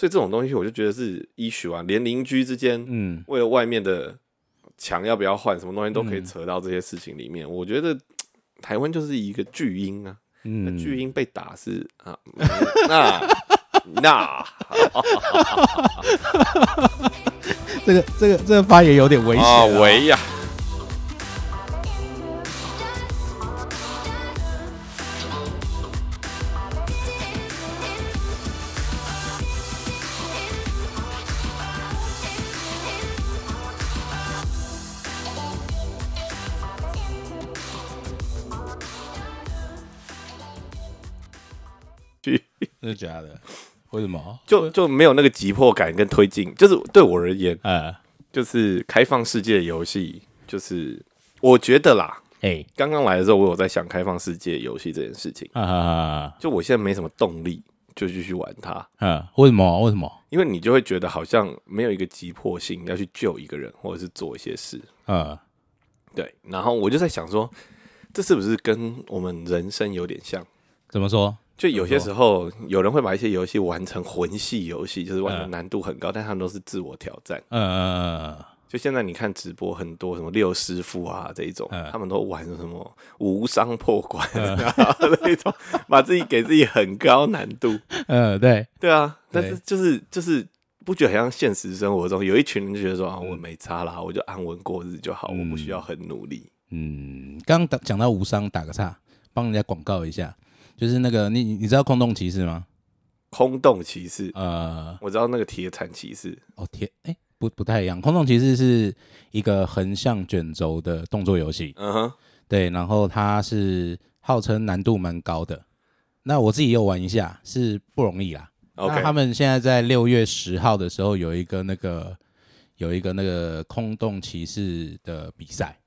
所以这种东西我就觉得是医学啊，连邻居之间嗯，为了外面的墙要不要换，什么东西都可以嗯。扯到这些事情里面。我觉得台湾就是一个巨婴啊，嗯，巨婴被打是啊，嗯那那 这个这个这个发言有点危险啊。啊喂呀，真的？为什么？就就没有那个急迫感跟推进，就是对我而言，呃，就是开放世界的游戏，就是我觉得啦，哎，刚刚来的时候，我有在想开放世界游戏这件事情。哈哈哈，就我现在没什么动力，就继续玩它，嗯，为什么？为什么？因为你就会觉得好像没有一个急迫性要去救一个人，或者是做一些事。嗯，对，然后我就在想说，这是不是跟我们人生有点像？怎么说？就有些时候，有人会把一些游戏玩成魂系游戏，就是玩的嗯难度很高，但他们都是自我挑战。嗯嗯嗯就现在你看直播很多什么六师傅啊这一种，嗯。他们都玩什么无伤破关啊那一种，把自己给自己很高难度。嗯，呃，对，对啊，但是就是就是不觉得好像现实生活中有一群人就觉得说啊，我没差啦，我就安稳过日就好，我不需要很努力。嗯，刚刚讲到无伤，打个岔，帮人家广告一下，就是那个你你知道空洞骑士吗？空洞骑士，呃，我知道那个铁铲骑士，哦铁，哎、不不太一样，空洞骑士是一个横向卷轴的动作游戏，嗯哼，对，然后它是号称难度蛮高的。那我自己也有玩一下，是不容易啦。那 OK，他们现在在六月十号的时候有一个那个有一个那个空洞骑士的比赛，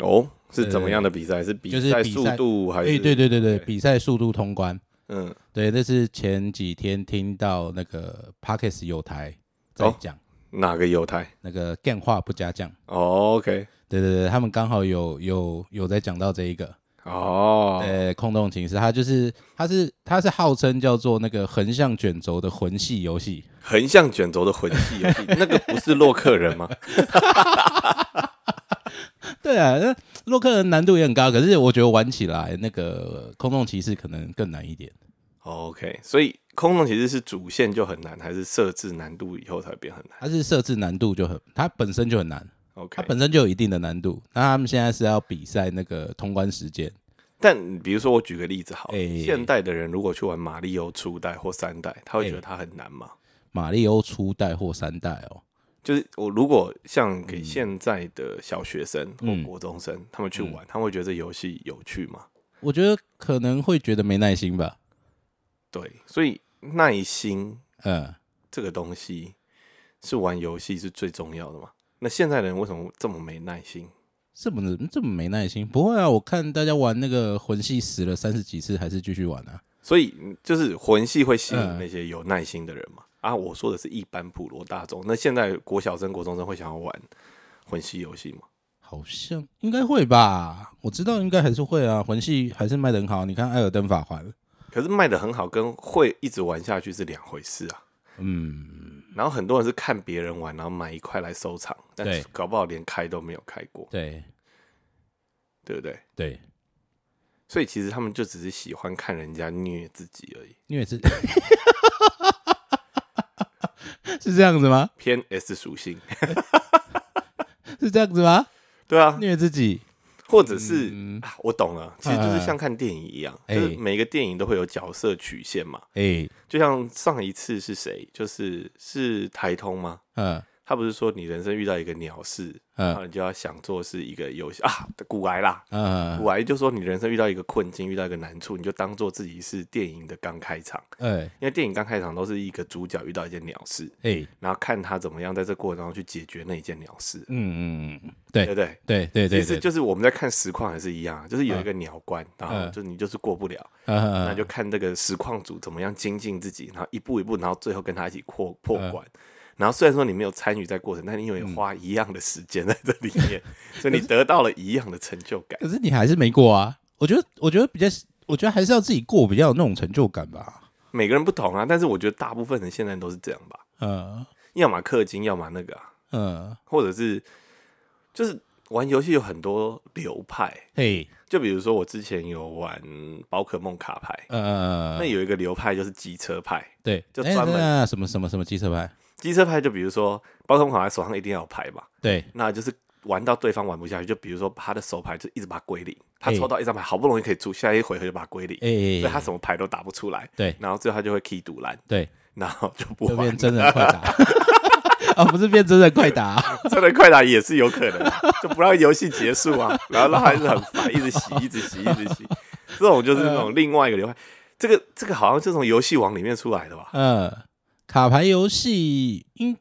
哦，是怎么样的比赛？是比就是赛速度还是？对对对对，对比赛速度通关。嗯，对，那是前几天听到那个 Parkes 有台在哦讲、哪个犹太那个干话不加酱。哦？OK，对对对，他们刚好有有有在讲到这一个，哦，呃，空洞骑士，它就是它是它是号称叫做那个横向卷轴的魂系游戏，横向卷轴的魂系游戏，那个不是洛克人吗？对啊，那洛克人难度也很高，可是我觉得玩起来那个空洞骑士可能更难一点。OK，所以空洞其实是主线就很难，还是设置难度以后才变很难它是设置难度就很，它本身就很难，它？OK，它本身就有一定的难度。那他们现在是要比赛那个通关时间，但比如说我举个例子好现代的人如果去玩马里奥初代或三代，他会觉得哎它很难吗？马里欧初代或三代哦，就是我如果像给现在的小学生或嗯国中生，他们去玩，他们会觉得这游戏有趣吗？我觉得可能会觉得没耐心吧。对，所以耐心嗯，这个东西是玩游戏是最重要的嘛？那现在人为什么这么没耐心？这么这么没耐心？不会啊，我看大家玩那个魂系死了三十几次，还是继续玩啊。所以嗯就是魂系会吸引嗯那些有耐心的人嘛？啊，我说的是一般普罗大众。那现在国小生、国中生会想要玩魂系游戏吗？好像应该会吧，我知道应该还是会啊，魂系还是卖的很好。你看《艾尔登法环》，可是卖的很好，跟会一直玩下去是两回事啊。嗯，然后很多人是看别人玩，然后买一块来收藏，但是搞不好连开都没有开过，对对不对？对，所以其实他们就只是喜欢看人家虐自己而已，因为是是这样子吗？偏 S 属性，是这样子吗？对啊，虐自己，或者是、嗯。啊，我懂了，其实就是像看电影一样，哎。就是每个电影都会有角色曲线嘛。哎、就像上一次是谁，就是是台通吗？嗯他不是说你人生遇到一个鸟事，然后嗯你就要想做是一个游戏啊，古癌啦，嗯古癌就说你人生遇到一个困境，遇到一个难处，你就当做自己是电影的刚开场，哎。因为电影刚开场都是一个主角遇到一件鸟事，哎，然后看他怎么样在这过程中去解决那一件鸟事，嗯嗯嗯，对对对？对对其实就是我们在看实况也是一样，就是有一个鸟关，然后嗯。就你就是过不了，嗯那就看这个实况组怎么样精进自己，然后一步一步，然后最后跟他一起破破嗯。关。然后虽然说你没有参与在过程，但你因为花一样的时间在这里面，所以你得到了一样的成就感。可是你还是没过啊。我觉得，我觉得比较，我觉得还是要自己过比较有那种成就感吧。每个人不同啊，但是我觉得大部分人现在都是这样吧，嗯要么氪金，要么那个啊，嗯，或者是就是玩游戏有很多流派，嘿，就比如说我之前有玩宝可梦卡牌，呃那，有一个流派就是机车派，对，哎就专门那什么什么什么机车牌，机车牌就比如说宝可梦卡牌手上一定要有牌嘛，对，那就是玩到对方玩不下去，就比如说他的手牌就一直把它归零，他抽到一张牌好不容易可以出，下一回合就把它归零，哎，所以他什么牌都打不出来，对。然后最后他就会 key 赌蓝，对，然后就不玩变真的快打，哦，不是变真人快打，真的快打也是有可能的，就不让游戏结束啊，然后让他一直很烦，一直洗，一直洗，一直洗。这种就是那种另外一个流派。这个这个好像是从游戏王里面出来的吧？嗯，卡牌游戏应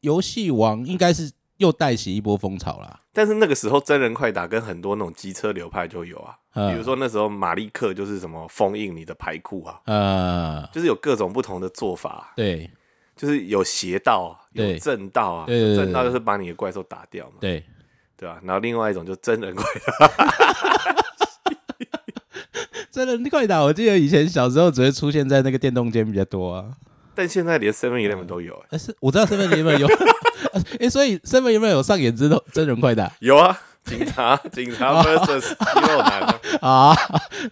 游戏王应该是又带起一波风潮啦。但是那个时候真人快打跟很多那种机车流派就有啊，嗯比如说那时候马利克就是什么封印你的牌库啊，呃，就是有各种不同的做法，对。就是有邪道啊，有对。正道啊，对对对正道就是把你的怪兽打掉嘛，对，对吧、然后另外一种就真人快打，真人快打，我记得以前小时候只会出现在那个电动间比较多啊。但现在连 Seven Eleven 都有、欸，但是我知道 Seven Eleven 有，哎、所以 Seven Eleven 有上演真的真人快打有啊，警察 警察 vs 肌肉男啊。啊，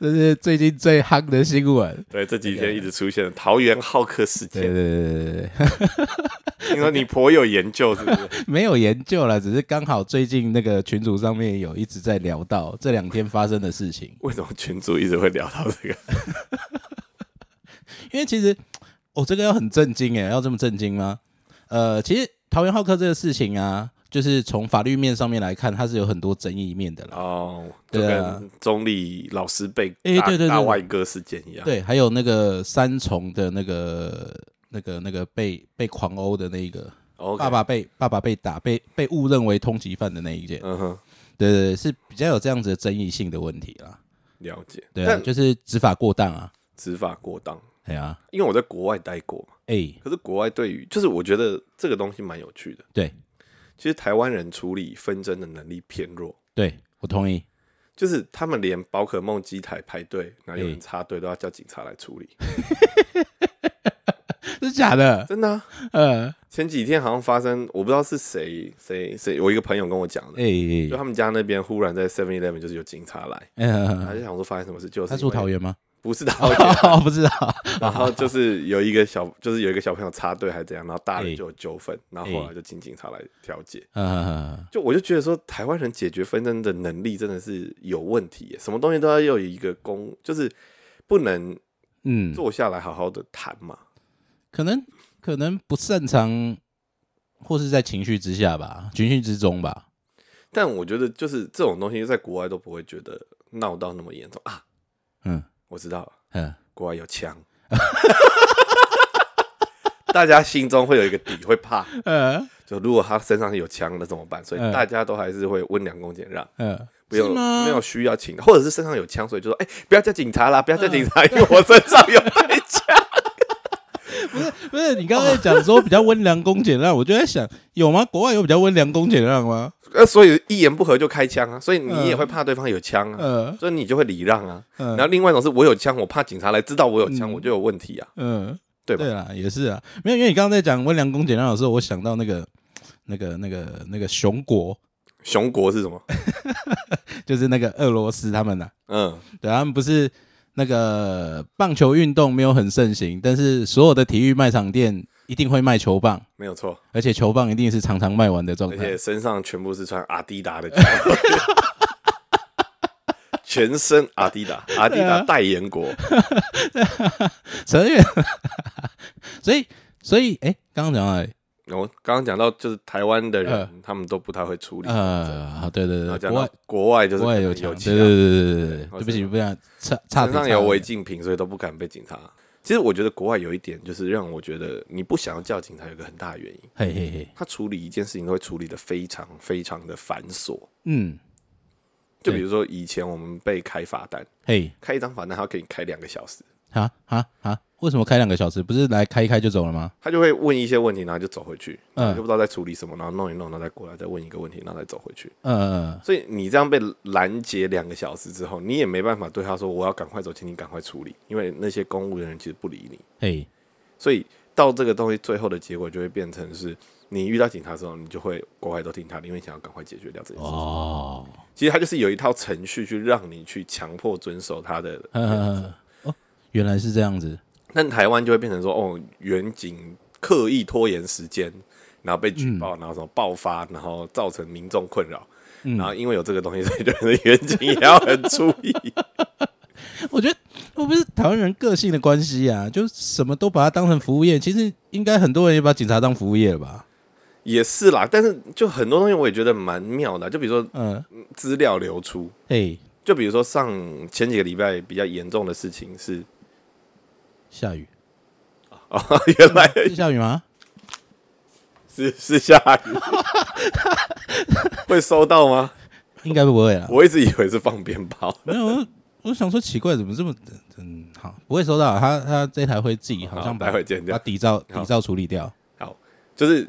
这是最近最夯的新闻。对，这几天一直出现桃园好客事对件，对对对对对，听说你颇有研究，是不是？没有研究了，只是刚好最近那个群组上面有一直在聊到这两天发生的事情。为什么群主一直会聊到这个？因为其实，哦，这个要很震惊哎，要这么震惊吗？呃，其实桃园好客这个事情啊，就是从法律面上面来看，它是有很多争议面的啦。哦，就对啊跟中立老师被大哎对对对大外哥事件一样。对，还有那个三重的那个、那个、那个被被狂殴的那一个爸爸被爸爸被打，被被误认为通缉犯的那一件，嗯哼，对对对，是比较有这样子的争议性的问题啦。了解。对啊，就是执法过当啊。执法过当，哎呀，因为我在国外待过嘛，哎，可是国外对于就是我觉得这个东西蛮有趣的。对。其实台湾人处理纷争的能力偏弱，对，我同意。就是他们连宝可梦机台排队，然后有人哎插队都要叫警察来处理，是假的？真的啊、呃，前几天好像发生，我不知道是谁谁谁，我一个朋友跟我讲的，哎就他们家那边忽然在 Seven Eleven 就是有警察来，他哎，就想说发生什么事，就是他因为住桃园吗？不是桃园，哦，不知道。然后就是有一个小，就是有一个小朋友插队还是怎样，然后大人哎就有纠纷，然后后来就请警察来调解。嗯，就我就觉得说，台湾人解决纷争的能力真的是有问题，什么东西都要有一个公，就是不能嗯，坐下来好好的谈嘛。可能可能不擅长，或是在情绪之下吧，情绪之中吧。但我觉得就是这种东西在国外都不会觉得闹到那么严重啊。嗯我知道，嗯，国外有枪，大家心中会有一个底，会怕。嗯就如果他身上有枪，那怎么办？所以嗯大家都还是会温良恭俭让，嗯。不用没有需要请，或者是身上有枪，所以就说：“哎、不要叫警察啦，不要叫警察，嗯因为我身上有带枪。不是不是你刚才讲说比较温良恭俭让，我就在想，有吗？国外有比较温良恭俭让吗？”呃，所以一言不合就开枪啊，所以你也嗯会怕对方有枪啊，呃所以你就会礼让啊。嗯然后另外一种是我有枪，我怕警察来知道我有枪，嗯我就有问题啊，嗯，对吧？对啦，也是啊，没有，因为你刚刚在讲温良恭俭让的时候，我想到那个那个那个那个熊国，熊国是什么？就是那个俄罗斯他们呐、嗯，对，他们不是那个棒球运动没有很盛行，但是所有的体育卖场店一定会卖球棒，没有错，而且球棒一定是常常卖完的状态而且。身上全部是穿阿迪达的胶，全身阿迪达，阿迪达代言国。陈远，所以所以哎，刚刚讲到哪里我刚刚讲到，就是台湾的人呃，他们都不太会处理。呃，好，对对对，国国外就是国外有有对对对对对对，对不起，不想差差身上有违禁品，所以都不敢被警察。其实我觉得国外有一点，就是让我觉得你不想要叫警察，有一个很大的原因，嘿嘿嘿，他处理一件事情都会处理的非常非常的繁琐。嗯，就比如说以前我们被开罚单，嘿开一张罚单，他要给你开两个小时，啊啊啊！为什么开两个小时？不是来开一开就走了吗？他就会问一些问题，然后就走回去，嗯嗯，就不知道在处理什么，然后弄一弄，然后再过来再问一个问题，然后再走回去。嗯嗯嗯，所以你这样被拦截两个小时之后，你也没办法对他说我要赶快走，请你赶快处理，因为那些公务人员其实不理你。嘿，所以到这个东西最后的结果就会变成是，你遇到警察的时候，你就会国外都听他的，因为想要赶快解决掉这件事情。哦，其实他就是有一套程序去让你去强迫遵守他的嗯嗯嗯，哦，原来是这样子。但台湾就会变成说，哦，远景刻意拖延时间，然后被举报，然后什么爆发，然后造成民众困扰，嗯然后因为有这个东西，所以就是远景也要很注意。我觉得会不会是台湾人个性的关系啊？就什么都把它当成服务业，其实应该很多人也把警察当服务业了吧？也是啦，但是就很多东西我也觉得蛮妙的，就比如说嗯，资料流出，哎，就比如说上前几个礼拜比较严重的事情是，下雨哦，原来是下雨吗？是是下雨，会收到吗？应该不会啊。我一直以为是放鞭炮。没有，我我想说奇怪，怎么这么嗯好，不会收到。他他这台会自己好像把待会剪掉把底噪底噪处理掉。好，就是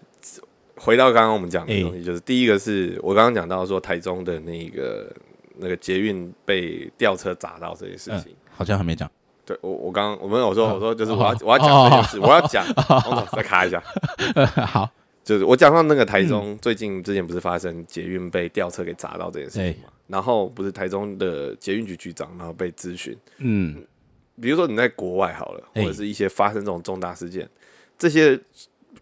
回到刚刚我们讲的哎东西，就是第一个是我刚刚讲到说台中的那个那个捷运被吊车砸到这件事嗯情。，好像还没讲。对我我刚我们我说哦我说就是哦我要我要讲这件事，我要讲，王总再卡一下，好，就是我讲到那个台中最近之前不是发生捷运被吊车给砸到这件事情嘛，然后不是台中的捷运局局长然后被咨询，嗯，比如说你在国外好了，哎。或者是一些发生这种重大事件，这些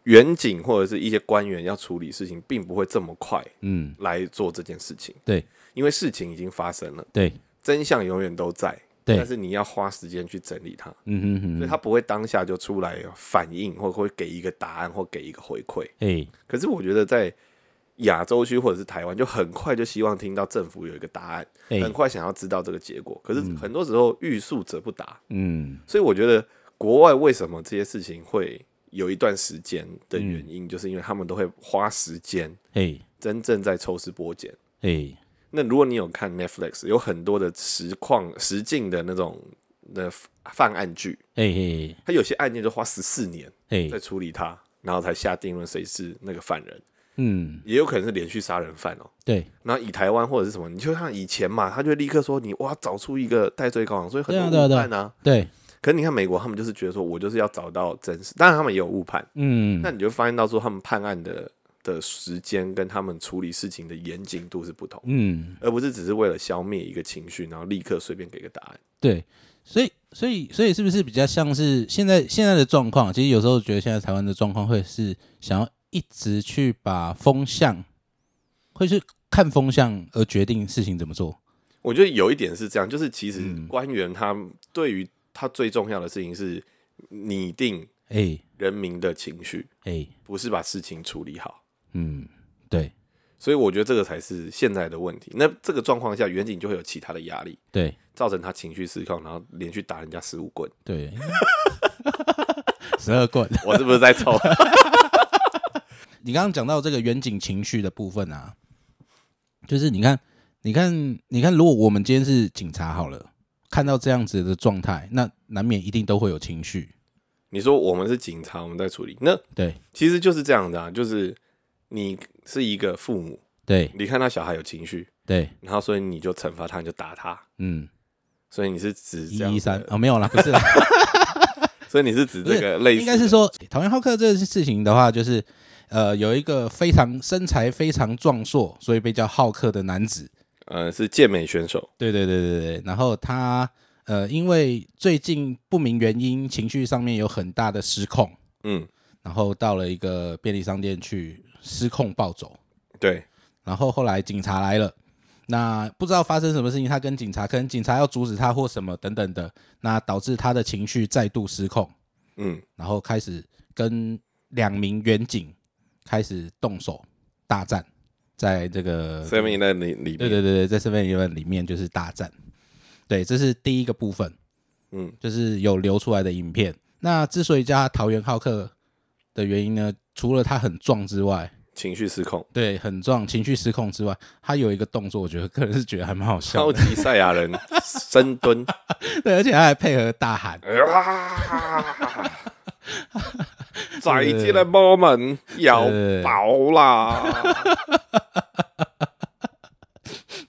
远景或者是一些官员要处理事情，并不会这么快嗯，来做这件事情，对。因为事情已经发生了，对。真相永远都在，对。但是你要花时间去整理它，嗯哼哼哼，所以它不会当下就出来反应，或会给一个答案或给一个回馈。哎，可是我觉得在亚洲区或者是台湾，就很快就希望听到政府有一个答案，哎。很快想要知道这个结果。可是很多时候欲速则不达，嗯，所以我觉得国外为什么这些事情会有一段时间的原因，就是因为他们都会花时间哎真正在抽丝剥茧。哎，那如果你有看 Netflix，有很多的实况实境的那种的犯案剧，哎哎它有些案件就花十四年哎在，处理他，然后才下定论谁是那个犯人，嗯，也有可能是连续杀人犯哦。对，然后以台湾或者是什么，你就像以前嘛，他就立刻说你哇找出一个戴罪羔羊，所以很多对啊对啊对啊。误判啊。对，可是你看美国，他们就是觉得说我就是要找到真实，当然他们也有误判，嗯。那，你就发现到说他们判案的的时间跟他们处理事情的严谨度是不同，嗯，而不是只是为了消灭一个情绪，然后立刻随便给个答案。对，所以所以所以是不是比较像是现在现在的状况？其实有时候觉得现在台湾的状况会是想要一直去把风向，会去看风向而决定事情怎么做。我觉得有一点是这样，就是其实嗯官员他对于他最重要的事情是拟定哎人民的情绪，哎，不是把事情处理好。嗯，对所以我觉得这个才是现在的问题。那这个状况下，远景就会有其他的压力，对造成他情绪失控，然后连续打人家十五棍。对，十二棍。我是不是在抽？你刚刚讲到这个远景情绪的部分啊，就是你看，你看，你看，如果我们今天是警察好了，看到这样子的状态，那难免一定都会有情绪。你说我们是警察，我们在处理，那对其实就是这样的啊，就是你是一个父母，对。你看到小孩有情绪，对，然后所以你就惩罚他，你就打他，嗯，所以你是指这样一一三。啊哦，没有啦，不是啦，所以你是指这个类似，应该是说讨厌浩克这个事情的话，就是呃，有一个非常身材非常壮硕，所以被叫浩克的男子。呃是健美选手，对对对对对，然后他呃，因为最近不明原因，情绪上面有很大的失控，嗯，然后到了一个便利商店去失控暴走，对，然后后来警察来了，那不知道发生什么事情，他跟警察，可能警察要阻止他或什么等等的，那导致他的情绪再度失控，嗯，然后开始跟两名远警开始动手大战，在这个 Seven Eleven 里里面，对对对对，在 Seven Eleven 里面就是大战，对，这是第一个部分，嗯，就是有流出来的影片。那之所以叫他桃园浩克的原因呢，除了他很壮之外，情绪失控，对，很壮，情绪失控之外，他有一个动作，我觉得个人是觉得还蛮好笑的，超级赛亚人 深蹲，对，而且他还配合大喊，啊！再见的 moment 要爆啦！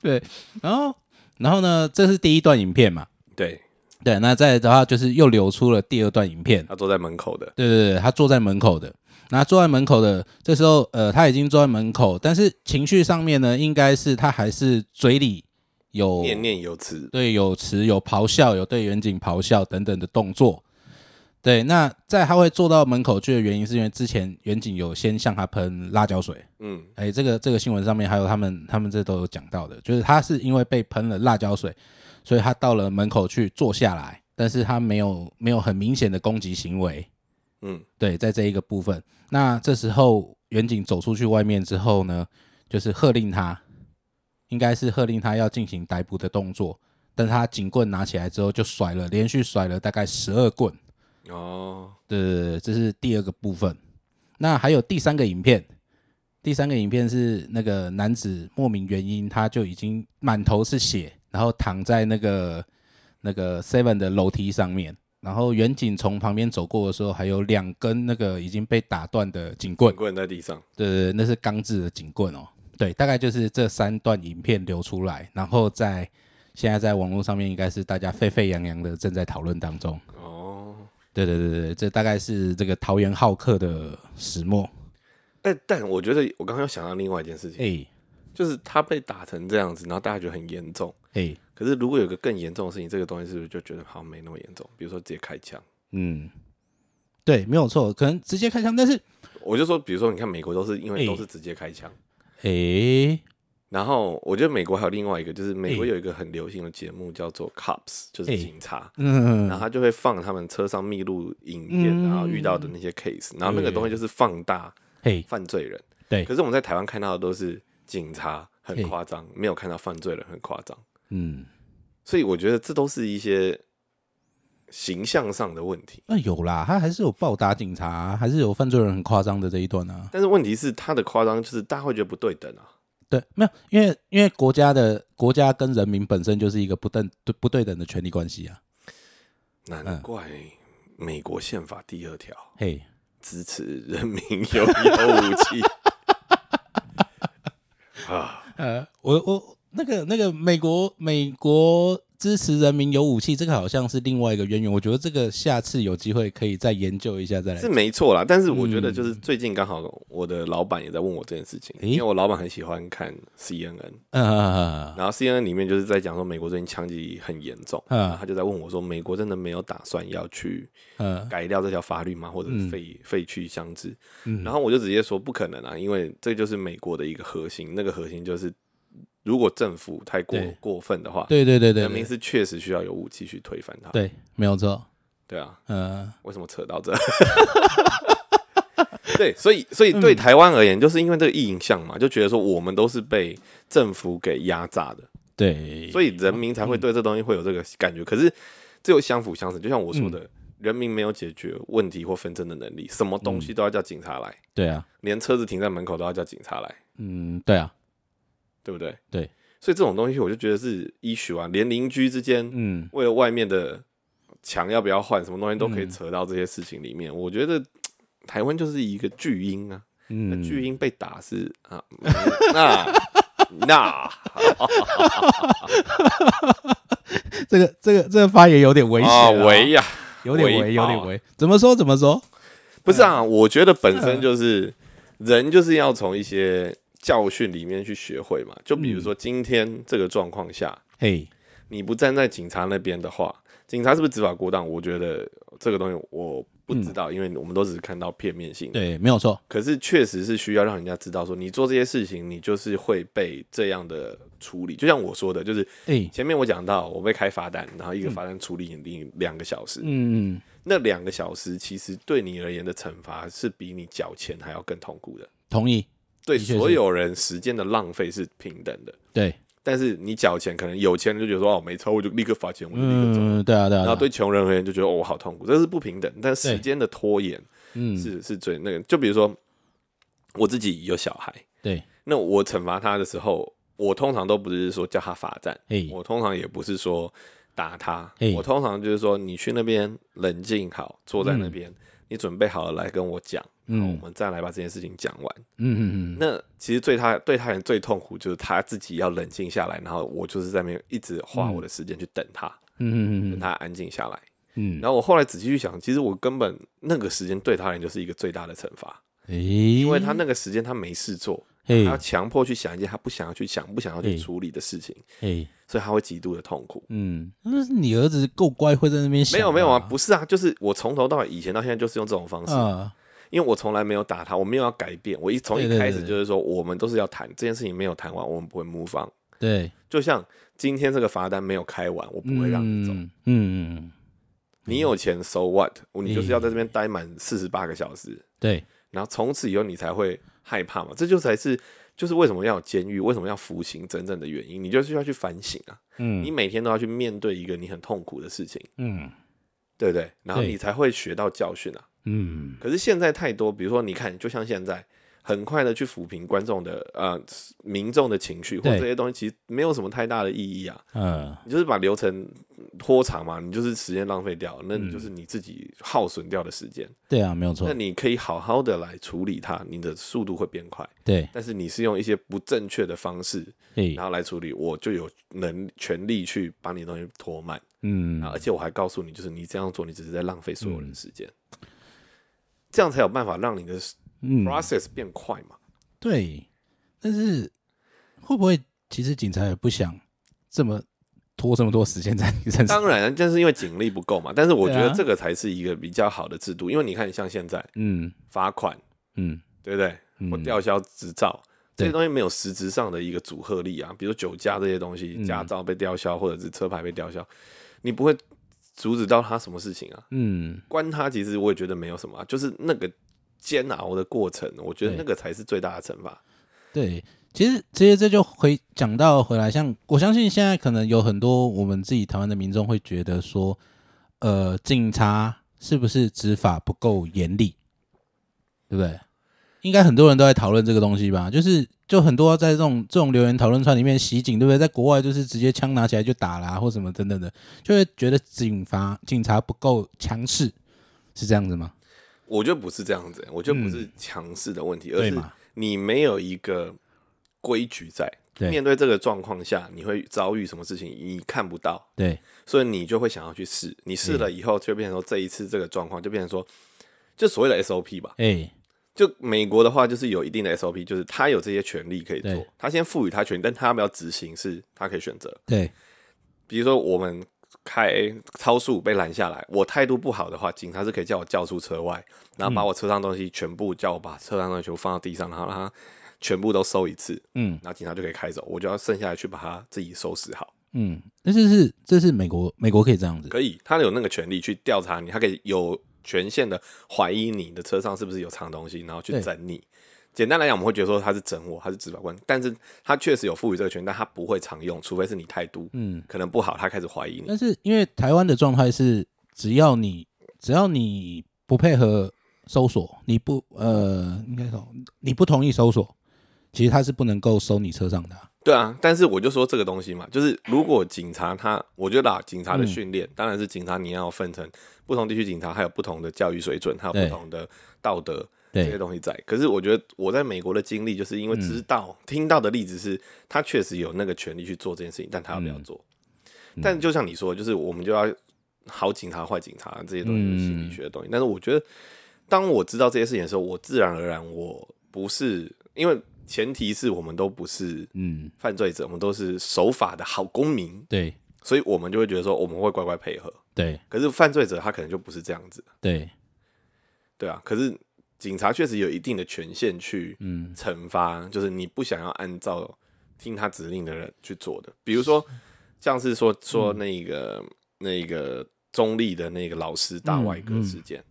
对，然后，然后呢，这是第一段影片嘛？对，对，那再来的话就是又流出了第二段影片，他坐在门口的，对对对，他坐在门口的，那坐在门口的，这时候呃，他已经坐在门口，但是情绪上面呢，应该是他还是嘴里有念念有词，对，有词有咆哮，有对远景咆哮等等的动作。对，那在他会坐到门口去的原因，是因为之前远景有先向他喷辣椒水。嗯，哎，这个这个新闻上面还有他们他们这都有讲到的，就是他是因为被喷了辣椒水，所以他到了门口去坐下来，但是他没有没有很明显的攻击行为。嗯，对，在这一个部分，那这时候远景走出去外面之后呢，就是喝令他，应该是喝令他要进行逮捕的动作，但他警棍拿起来之后就甩了，连续甩了大概十二棍。哦，对对对，这是第二个部分。那还有第三个影片，第三个影片是那个男子莫名原因他就已经满头是血，然后躺在那个那个 Seven 的楼梯上面，然后远景从旁边走过的时候，还有两根那个已经被打断的警棍，棍在地上，对对对，那是钢制的警棍哦。对，大概就是这三段影片流出来，然后在现在在网络上面应该是大家沸沸扬扬的正在讨论当中。哦，对对对对，这大概是这个桃园好客的始末。但但我觉得我刚刚又想到另外一件事情，哎就是他被打成这样子，然后大家觉得很严重。哎，可是如果有个更严重的事情，这个东西是不是就觉得好像没那么严重？比如说直接开枪，嗯，对，没有错，可能直接开枪，但是我就说，比如说你看美国都是因为哎都是直接开枪，哎，然后我觉得美国还有另外一个，就是美国哎有一个很流行的节目叫做 Cops，就是哎警察。嗯。然后他就会放他们车上密录影片，嗯。然后遇到的那些 case，然后那个东西就是放大嘿，犯罪人。对。可是我们在台湾看到的都是警察很夸张，没有看到犯罪人很夸张。嗯，所以我觉得这都是一些形象上的问题。那有啦，他还是有暴打警察、还是有犯罪人很夸张的这一段啊。但是问题是，他的夸张就是大家会觉得不对等啊。对，没有，因为因为国家的国家跟人民本身就是一个不等对不对等的权利关系啊。难怪美国宪法第二条嘿，支持人民拥有武器 啊。呃，我我那个那个美国美国支持人民有武器，这个好像是另外一个渊源。我觉得这个下次有机会可以再研究一下再来是。没错啦，但是我觉得嗯就是最近刚好我的老板也在问我这件事情，诶因为我老板很喜欢看 CNN，嗯然后 CNN 里面就是在讲说美国最近枪击很严重，嗯他就在问我说，美国真的没有打算要去嗯改掉这条法律吗？或者废废去枪支？嗯，然后我就直接说不可能啊，因为这就是美国的一个核心，那个核心就是如果政府太过过分的话，对对对对人民是确实需要有武器去推翻它。对，没有错。对啊，嗯为什么扯到这？对，所以所以对台湾而言，就是因为这个印象嘛，就觉得说我们都是被政府给压榨的，对，所以人民才会对这东西会有这个感觉。可是这又相辅相成，就像我说的，人民没有解决问题或纷争的能力，什么东西都要叫警察来，对啊，连车子停在门口都要叫警察来，嗯，对啊，对不对？对，所以这种东西我就觉得是 issue 啊，连邻居之间嗯，为了外面的墙要不要换，什么东西都可以嗯扯到这些事情里面。我觉得台湾就是一个巨婴啊，嗯，巨婴被打是啊，嗯那 那 这个这个这个发言有点危险啊啊，喂呀，有点危，有点危。怎么说？怎么说？不是啊，我觉得本身就是人就是要从一些教训里面去学会嘛。就比如说今天这个状况下，嘿，你不站在警察那边的话，警察是不是执法过当？我觉得这个东西我不知道，因为我们都只是看到片面性。对，没有错。可是确实是需要让人家知道说，你做这些事情，你就是会被这样的处理。就像我说的，就是哎，前面我讲到，我被开罚单，然后一个罚单处理你两个小时，嗯嗯，那两个小时其实对你而言的惩罚是比你缴钱还要更痛苦的。同意。对所有人时间的浪费是平等的，对，但是你缴钱，可能有钱人就觉得说哦没抽，我就立刻罚钱，我就立刻走。嗯，对啊，对啊。啊然后对穷人而言就觉得哦我好痛苦，这是不平等。但时间的拖延嗯，是是最那个，就比如说我自己有小孩，对，那我惩罚他的时候，我通常都不是说叫他罚站，我通常也不是说打他，我通常就是说你去那边冷静好，坐在那嗯。边，你准备好了来跟我讲，然后嗯我们再来把这件事情讲完。嗯嗯嗯，那其实对他对他人最痛苦就是他自己要冷静下来，然后我就是在那边一直花我的时间去等他，嗯嗯嗯嗯。等他安静下来。嗯，然后我后来仔细去想，其实我根本那个时间对他人就是一个最大的惩罚，诶，因为他那个时间他没事做，他嘿要强迫去想一件他不想要去想、不想要去嘿处理的事情，嘿，所以他会极度的痛苦。嗯，那是你儿子够乖，会在那边想没有没有啊，不是啊，就是我从头到尾以前到现在就是用这种方式，啊，因为我从来没有打他，我没有要改变，我一从一开始就是说我们都是要谈这件事情，没有谈完我们不会 move on。对，就像今天这个罚单没有开完，我不会让你走。嗯嗯嗯，你有钱，so what？你就是要在这边待满四十八个小时，对，然后从此以后你才会害怕嘛。这就才是就是为什么要有监狱，为什么要服刑真正的原因。你就是要去反省啊，嗯你每天都要去面对一个你很痛苦的事情，嗯对不对？然后你才会学到教训啊。嗯，可是现在太多，比如说你看，就像现在。很快的去抚平观众的呃民众的情绪，或者这些东西其实没有什么太大的意义啊。嗯，你就是把流程拖长嘛，你就是时间浪费掉，那你就是你自己耗损掉的时间。对啊，没有错那，你可以好好的来处理它，你的速度会变快。对，但是你是用一些不正确的方式，然后来处理，我就有能权力去把你的东西拖慢。嗯啊，而且我还告诉你，就是你这样做，你只是在浪费所有人的时间。这样才有办法让你的嗯，process 变快嘛？对，但是会不会其实警察也不想这么拖这么多时间在你身上？当然，就是因为警力不够嘛。但是我觉得这个才是一个比较好的制度，因为你看，像现在嗯罚款，嗯对不对？嗯或吊销执照，这些东西没有实质上的一个阻吓力啊。比如酒驾这些东西，嗯驾照被吊销或者是车牌被吊销，你不会阻止到他什么事情啊？嗯，关他其实我也觉得没有什么、啊，就是那个煎熬的过程，我觉得那个才是最大的惩罚。对，其实其实这就回讲到回来，像我相信现在可能有很多我们自己台湾的民众会觉得说，呃，警察是不是执法不够严厉，对不对？应该很多人都在讨论这个东西吧，就是就很多在这种这种留言讨论串里面袭警，对不对？在国外就是直接枪拿起来就打啦，或什么等等的，就会觉得警罚警察不够强势，是这样子吗？我觉得不是这样子，我觉得不是强势的问题，而是？你没有一个规矩在。对面对这个状况下，你会遭遇什么事情，你看不到，对，所以你就会想要去试。你试了以后，就变成说这一次这个状况就变成说，就所谓的 SOP 吧。哎、就美国的话，就是有一定的 SOP，就是他有这些权利可以做，他先赋予他权利，但他要不要执行是他可以选择。对，比如说我们开超速被拦下来，我态度不好的话，警察是可以叫我叫出车外，然后把我车上东西全部叫我把车上东西全部放到地上，然后让他全部都收一次，嗯然后警察就可以开走，我就要剩下来去把它自己收拾好。嗯，那这是这是美国美国可以这样子，可以，他有那个权利去调查你，他可以有权限的怀疑你的车上是不是有藏东西，然后去整你。简单来讲，我们会觉得说他是整我，他是执法官，但是他确实有赋予这个权，但他不会常用，除非是你态度嗯。可能不好，他开始怀疑你。但是因为台湾的状态是，只要你只要你不配合搜索，你不呃，应该说你不同意搜索，其实他是不能够搜你车上的啊、对啊，但是我就说这个东西嘛，就是如果警察他，我觉得啊，警察的嗯训练、当然是警察你要分成不同地区警察，还有不同的教育水准，还有对不同的道德这些，东西在。可是我觉得我在美国的经历，就是因为知道、听到的例子是，他确实有那个权利去做这件事情，但他要不要做？但就像你说，就是我们就要好警察、坏警察这些东西，是心理学的东西。但是我觉得，当我知道这些事情的时候，我自然而然我不是因为前提是我们都不是嗯，犯罪者，我们都是守法的好公民，对所以我们就会觉得说我们会乖乖配合。对可是犯罪者他可能就不是这样子，对，对啊。可是警察确实有一定的权限去嗯。惩罚，就是你不想要按照听他指令的人去做的。比如说，像是说说那个、那个中立的那个老师大外科事件，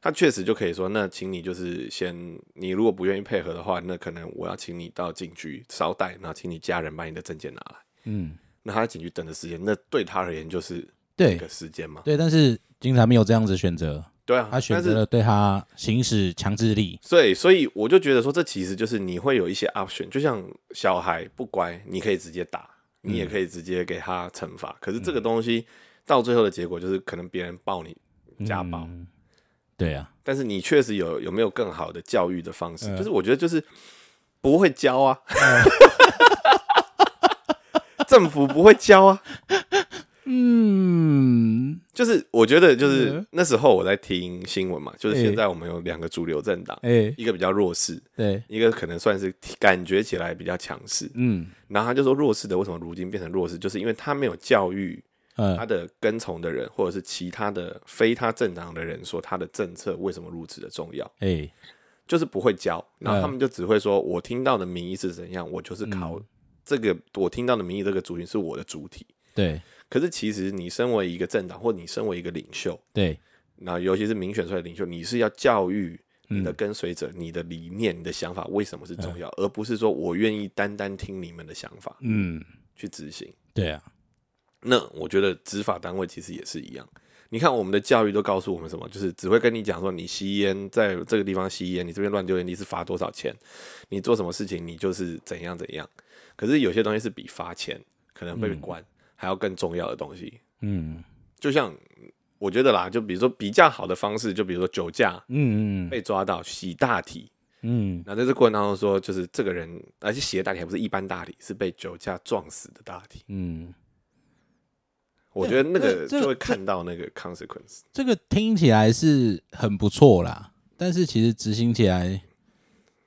他确实就可以说，那请你就是先，你如果不愿意配合的话，那可能我要请你到警局稍待，然后请你家人把你的证件拿来。嗯，那他在警局等的时间，那对他而言就是对。那个时间嘛。对，但是警察没有这样子选择，对啊，他选择了对他行使强制力。对，所以我就觉得说，这其实就是你会有一些 option，就像小孩不乖，你可以直接打，你也可以直接给他惩罚。可是这个东西到最后的结果就是，可能别人抱你家暴，嗯对啊，但是你确实有有没有更好的教育的方式？就是我觉得就是不会教啊，政府不会教啊。嗯，就是我觉得就是嗯。那时候我在听新闻嘛，就是哎。现在我们有两个主流政党，哎、一个比较弱势，对，一个可能算是感觉起来比较强势。嗯。然后他就说弱势的为什么如今变成弱势，就是因为他没有教育他呃，的跟从的人，或者是其他的非他政党的人，说他的政策为什么如此的重要，哎、就是不会教。然后嗯。他们就只会说，我听到的民意是怎样，我就是靠这个我听到的民意这个族群是我的主体。对可是其实你身为一个政党，或你身为一个领袖，对，那尤其是民选出来的领袖，你是要教育你嗯的跟随者，你的理念、你的想法为什么是重要，而不是说我愿意单单听你们的想法嗯，去执行。对啊，那我觉得执法单位其实也是一样。你看我们的教育都告诉我们什么？就是只会跟你讲说，你吸烟在这个地方吸烟，你这边乱丢烟你是罚多少钱？你做什么事情你就是怎样怎样。可是有些东西是比罚钱可能被关、还要更重要的东西。嗯就像我觉得啦，就比如说比较好的方式，就比如说酒驾嗯嗯被抓到洗大体，嗯，那在这过程当中说，就是这个人而且洗的大体还不是一般大体，是被酒驾撞死的大体。嗯，我觉得那个就会看到那个 consequence。这个听起来是很不错啦，但是其实执行起来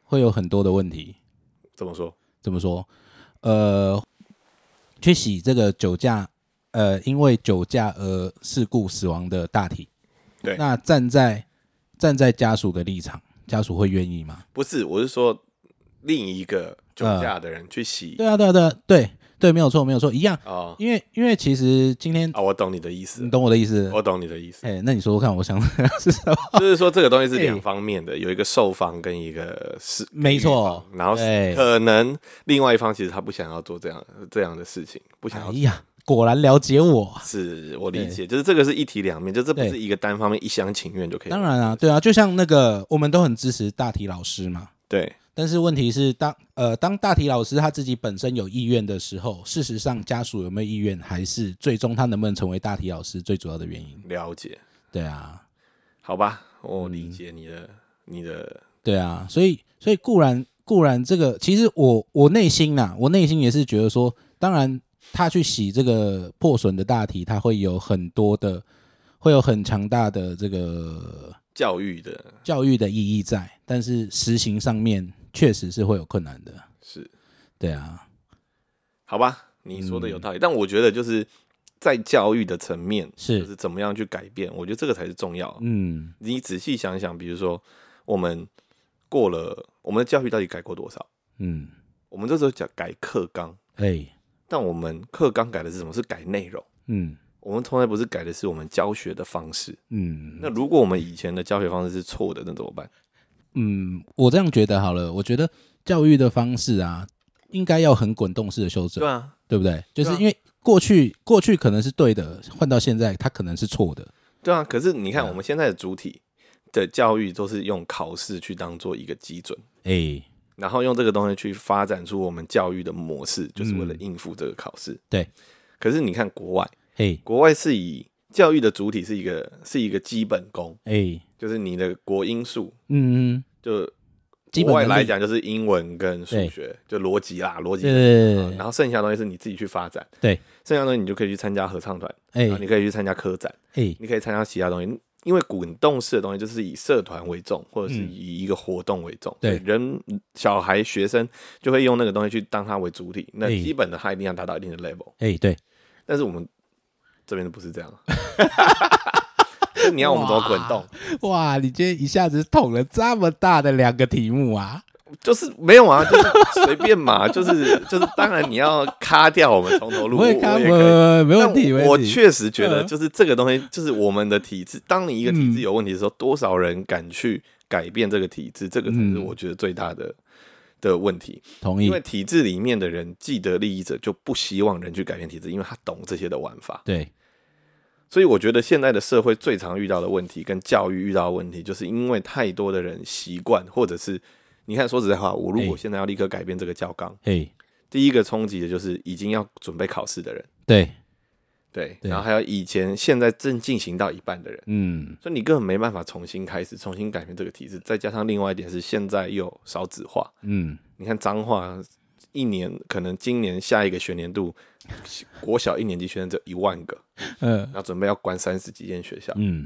会有很多的问题。怎么说？怎么说？呃，去洗这个酒驾，呃，因为酒驾而事故死亡的大体。对那站在站在家属的立场，家属会愿意吗？不是，我是说另一个酒驾的人去洗对啊，对啊，对啊，对对，没有错，没有错，一样。哦因为因为其实今天啊，我懂你的意思你，懂我的意思。我懂你的意思，哎、那你说说看，我想 是什么？就是说这个东西是哎两方面的，有一个受方跟一个是没错，然后对可能另外一方其实他不想要做这样这样的事情，不想要哎呀，果然了解我。是我理解，就是这个是一体两面，就这不是一个单方面一厢情愿就可以。当然啊，对啊，就像那个我们都很支持大体老师嘛，对，但是问题是当呃当大体老师他自己本身有意愿的时候，事实上家属有没有意愿，还是最终他能不能成为大体老师最主要的原因。了解，对啊，好吧，我嗯。理解你的你的对啊，所以所以固然固然这个，其实我我内心呐，我内心也是觉得说，当然他去洗这个破损的大体，他会有很多的，会有很强大的这个教育的教育的意义在，但是实行上面确实是会有困难的。是对啊，好吧，你说的有嗯道理，但我觉得就是在教育的层面，是就是怎么样去改变，我觉得这个才是重要。嗯你仔细想想，比如说我们过了我们的教育到底改过多少？嗯，我们这时候讲改课纲，哎、但我们课纲改的是什么？是改内容。嗯我们从来不是改的是我们教学的方式。嗯那如果我们以前的教学方式是错的，那怎么办？嗯，我这样觉得好了，我觉得教育的方式啊，应该要很滚动式的修正对，啊，对不对？就是因为过去过去可能是对的，换到现在它可能是错的。对啊。可是你看，我们现在的主体的教育都是用考试去当做一个基准，哎、然后用这个东西去发展出我们教育的模式，就是为了应付这个考试。嗯对。可是你看国外，嘿，国外是以教育的主体是一个是一个基本功，哎，就是你的国英数，嗯嗯，就国外来讲就是英文跟数学，就逻辑啦，逻辑然后剩下的东西是你自己去发展。对，剩下的东西你就可以去参加合唱团，哎你可以去参加科展，哎，你可以参加其他东西。因为滚动式的东西就是以社团为重，或者是嗯以一个活动为重。对人小孩学生就会用那个东西去当他为主体。那哎基本的他一定要达到一定的 level，哎，对，但是我们这边不是这样。就你要我们怎么滚动？哇，你今天一下子捅了这么大的两个题目啊！就是没有啊，就是随便嘛，就 是就是，当然你要卡掉我们从头录。没没问题，我我没问题。确实觉得，嗯就是这个东西，就是我们的体制。当你一个体制嗯有问题的时候，多少人敢去改变这个体制？这个才是嗯我觉得最大的的问题。同意因为，体制里面的人，既得利益者就不希望人去改变体制，因为他懂这些的玩法。对，所以我觉得现在的社会最常遇到的问题，跟教育遇到的问题，就是因为太多的人习惯，或者是你看，说实在话，我如果哎现在要立刻改变这个教纲，嘿，第一个冲击的就是已经要准备考试的人，对，对，然后还有以前现在正进行到一半的人，嗯，所以你根本没办法重新开始，重新改变这个体制。再加上另外一点是，现在又少子化，嗯，你看彰化一年可能今年下一个学年度，国小一年级学生只有一万个，嗯，然后准备要关三十几间学校，嗯，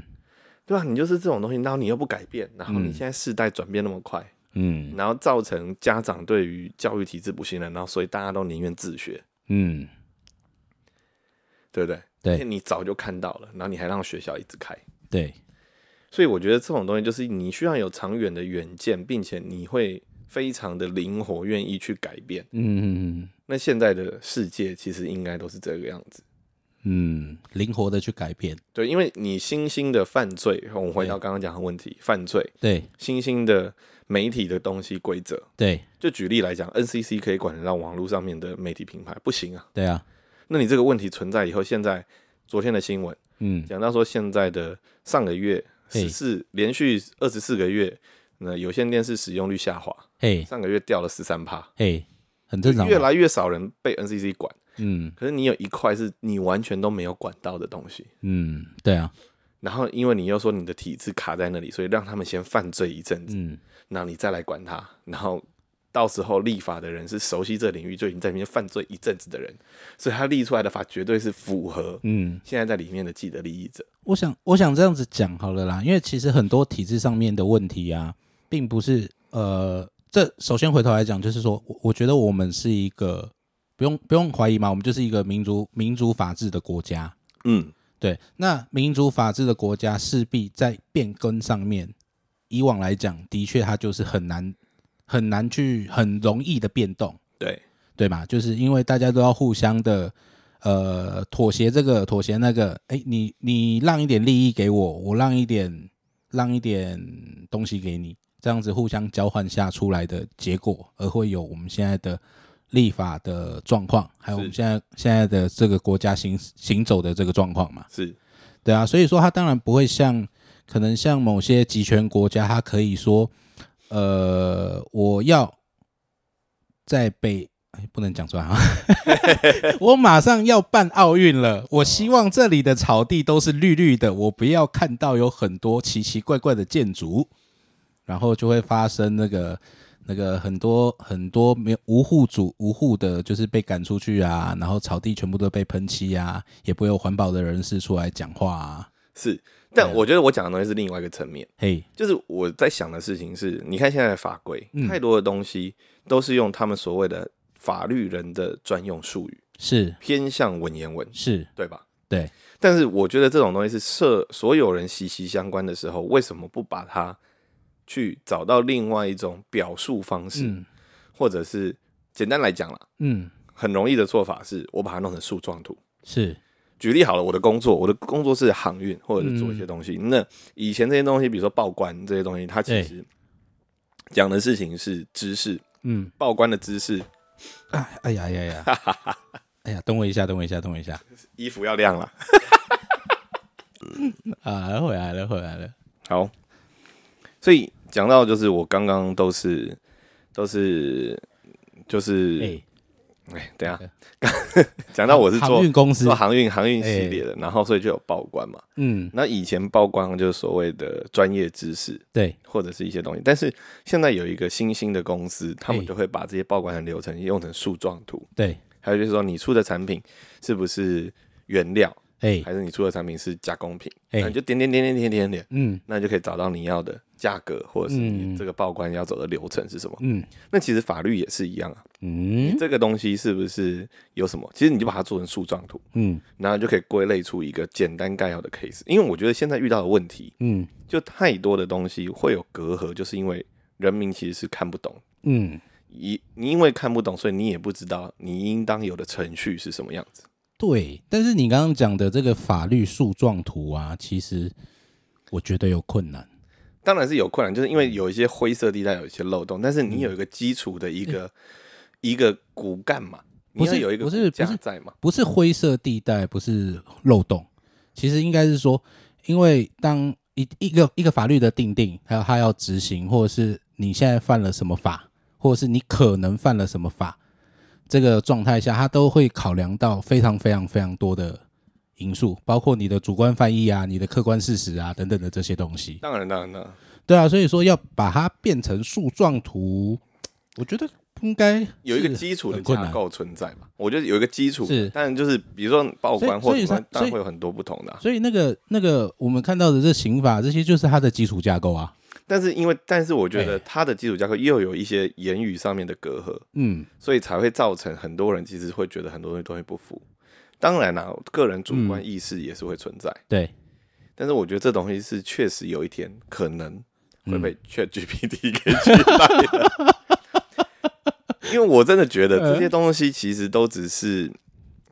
对吧？你就是这种东西，然后你又不改变，然后你嗯现在世代转变那么快，嗯，然后造成家长对于教育体制不信任，然后所以大家都宁愿自学，嗯，对不对？对。你早就看到了，然后你还让学校一直开，对，所以我觉得这种东西就是你需要有长远的远见，并且你会非常的灵活，愿意去改变。嗯嗯那现在的世界其实应该都是这个样子。嗯，灵活的去改变，对，因为你新兴的犯罪，我们回到刚刚讲的问题，犯罪。对。新兴的媒体的东西规则，对。就举例来讲，NCC 可以管得到网络上面的媒体品牌，不行啊。对啊，那你这个问题存在以后，现在昨天的新闻嗯，讲到说，现在的上个月十四连续二十四个月，那有线电视使用率下滑，嘿。上个月掉了十三趴，嘿，很正常嘛，越来越少人被 NCC 管。嗯。可是你有一块是你完全都没有管到的东西，嗯，对啊，然后因为你又说你的体制卡在那里，所以让他们先犯罪一阵子，嗯。然后你再来管他，然后到时候立法的人是熟悉这领域，就已经在里面犯罪一阵子的人，所以他立出来的法绝对是符合嗯，现在在里面的既得利益者。我想我想这样子讲好了啦，因为其实很多体制上面的问题啊，并不是呃，这首先回头来讲，就是说我我觉得我们是一个不用不用怀疑嘛，我们就是一个民族民主法治的国家。嗯，对，那民主法治的国家势必在变更上面，以往来讲，的确它就是很难很难去很容易的变动，对，对嘛？就是因为大家都要互相的呃妥协，这个妥协那个，哎，你你让一点利益给我，我让一点让一点东西给你，这样子互相交换下出来的结果，而会有我们现在的立法的状况，还有我们是现在现在的这个国家行行走的这个状况嘛。是，对啊，所以说它当然不会像可能像某些集权国家，它可以说，呃，我要在北。哎，不能讲出来啊！我马上要办奥运了，我希望这里的草地都是绿绿的，我不要看到有很多奇奇怪怪的建筑，然后就会发生那个那个很多很多没有无户主无户的，就是被赶出去啊，然后草地全部都被喷漆啊，也不会有环保的人士出来讲话啊。是，但我觉得我讲的东西是另外一个层面，嘿，就是我在想的事情是，你看现在的法规，嗯。太多的东西都是用他们所谓的法律人的专用术语，是。偏向文言文，是，对吧？对，但是我觉得这种东西是社所有人息息相关的时候，为什么不把它去找到另外一种表述方式，嗯。或者是简单来讲啦，嗯，很容易的做法是我把它弄成树状图。是，举例好了，我的工作，我的工作是航运或者是做一些东西。那以前这些东西，比如说报关这些东西，它其实讲的事情是知识，嗯，报关的知识，哎哎呀哎呀。呀，哎呀，等我一下，等我一下，等我一下，衣服要晾了。啊，回来了，回来了，好，所以讲到就是我刚刚都是都是就是哎，哎、等下 讲到我是做航运公司。做，航运航运系列的，然后所以就有报关嘛。嗯，那以前报关就是所谓的专业知识对，或者是一些东西，但是现在有一个新兴的公司，他们哎就会把这些报关的流程用成树状图，对，还有就是说你出的产品是不是原料，哎，还是你出的产品是加工品，哎。那你就点点点点点点点，嗯。那你就可以找到你要的价格，或者是嗯。你这个报关要走的流程是什么。嗯。那其实法律也是一样啊，嗯。这个东西是不是有什么？其实你就把它做成树状图，嗯。然后就可以归类出一个简单概要的 case。因为我觉得现在遇到的问题，嗯。就太多的东西会有隔阂，就是因为人民其实是看不懂。嗯，你你因为看不懂，所以你也不知道你应当有的程序是什么样子。对。但是你刚刚讲的这个法律诉状图啊，其实我觉得有困难。当然是有困难，就是因为有一些灰色地带，有一些漏洞，但是你有一个基础的一个、一个骨干嘛，你不是有一个不是不是在嘛。不是灰色地带，不是漏洞，其实应该是说，因为当一一个一个法律的定定，还有他要执行，或者是你现在犯了什么法，或者是你可能犯了什么法，这个状态下，它都会考量到非常非常非常多的因素，包括你的主观翻译啊、你的客观事实啊等等的这些东西。当然，当然，当然，对啊，所以说要把它变成树状图，我觉得应该有一个基础的架构存在嘛。我觉得有一个基础是，但就是比如说报关或所以所以它，什么当然会有很多不同的啊、所以那个那个我们看到的这刑法这些，就是它的基础架构啊。但是因为，但是我觉得哎它的基础架构又有一些言语上面的隔阂，嗯，所以才会造成很多人其实会觉得很多东西都会不服。当然啦、个人主观意识也是会存在，对，但是我觉得这东西是确实有一天可能会嗯。被 Chat GPT 给取代的。因为我真的觉得这些东西其实都只是，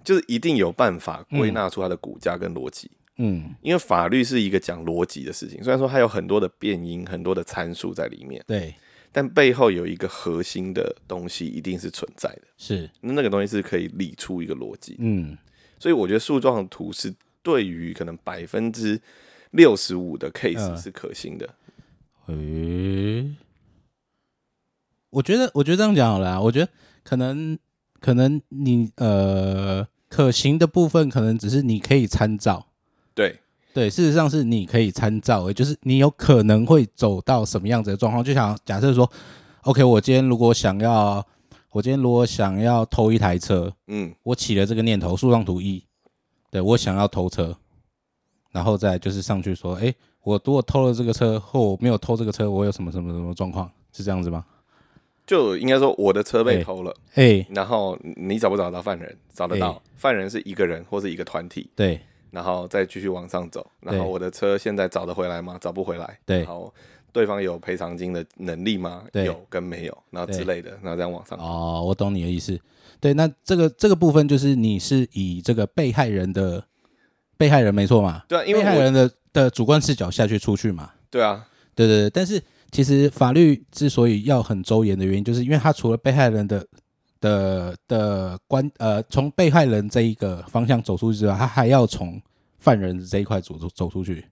就是一定有办法归纳出它的骨架跟逻辑。嗯，因为法律是一个讲逻辑的事情，虽然说它有很多的变因、很多的参数在里面，对，但背后有一个核心的东西一定是存在的。是，那那个东西是可以理出一个逻辑，嗯，所以我觉得树状图是对于可能百分之六十五的 case 嗯。是可行的。诶、我觉得，我觉得这样讲好了啊。我觉得可能，可能你呃，可行的部分可能只是你可以参照，对，对，事实上是你可以参照，也就是你有可能会走到什么样子的状况。就想假设说，OK，我今天如果想要，我今天如果想要偷一台车，嗯，我起了这个念头，树状图一，对我想要偷车，然后再就是上去说，诶，我如果偷了这个车，或我没有偷这个车，我有什么什么什么状况？是这样子吗？就应该说我的车被偷了，诶，然后你找不找到犯人？找得到哎，犯人是一个人或是一个团体，对然后再继续往上走。然后我的车现在找得回来吗？找不回来。对然后对方有赔偿金的能力吗？对有跟没有，然后之类的，然后这样往上。哦，我懂你的意思。对，那这个这个部分就是你是以这个被害人的被害人没错嘛？对啊，因为被害人的的主观视角下去出去嘛？对啊，对对对，但是其实法律之所以要很周延的原因，就是因为他除了被害人的的的关呃，从被害人这一个方向走出去之外，他还要从犯人的这一块走走走出去，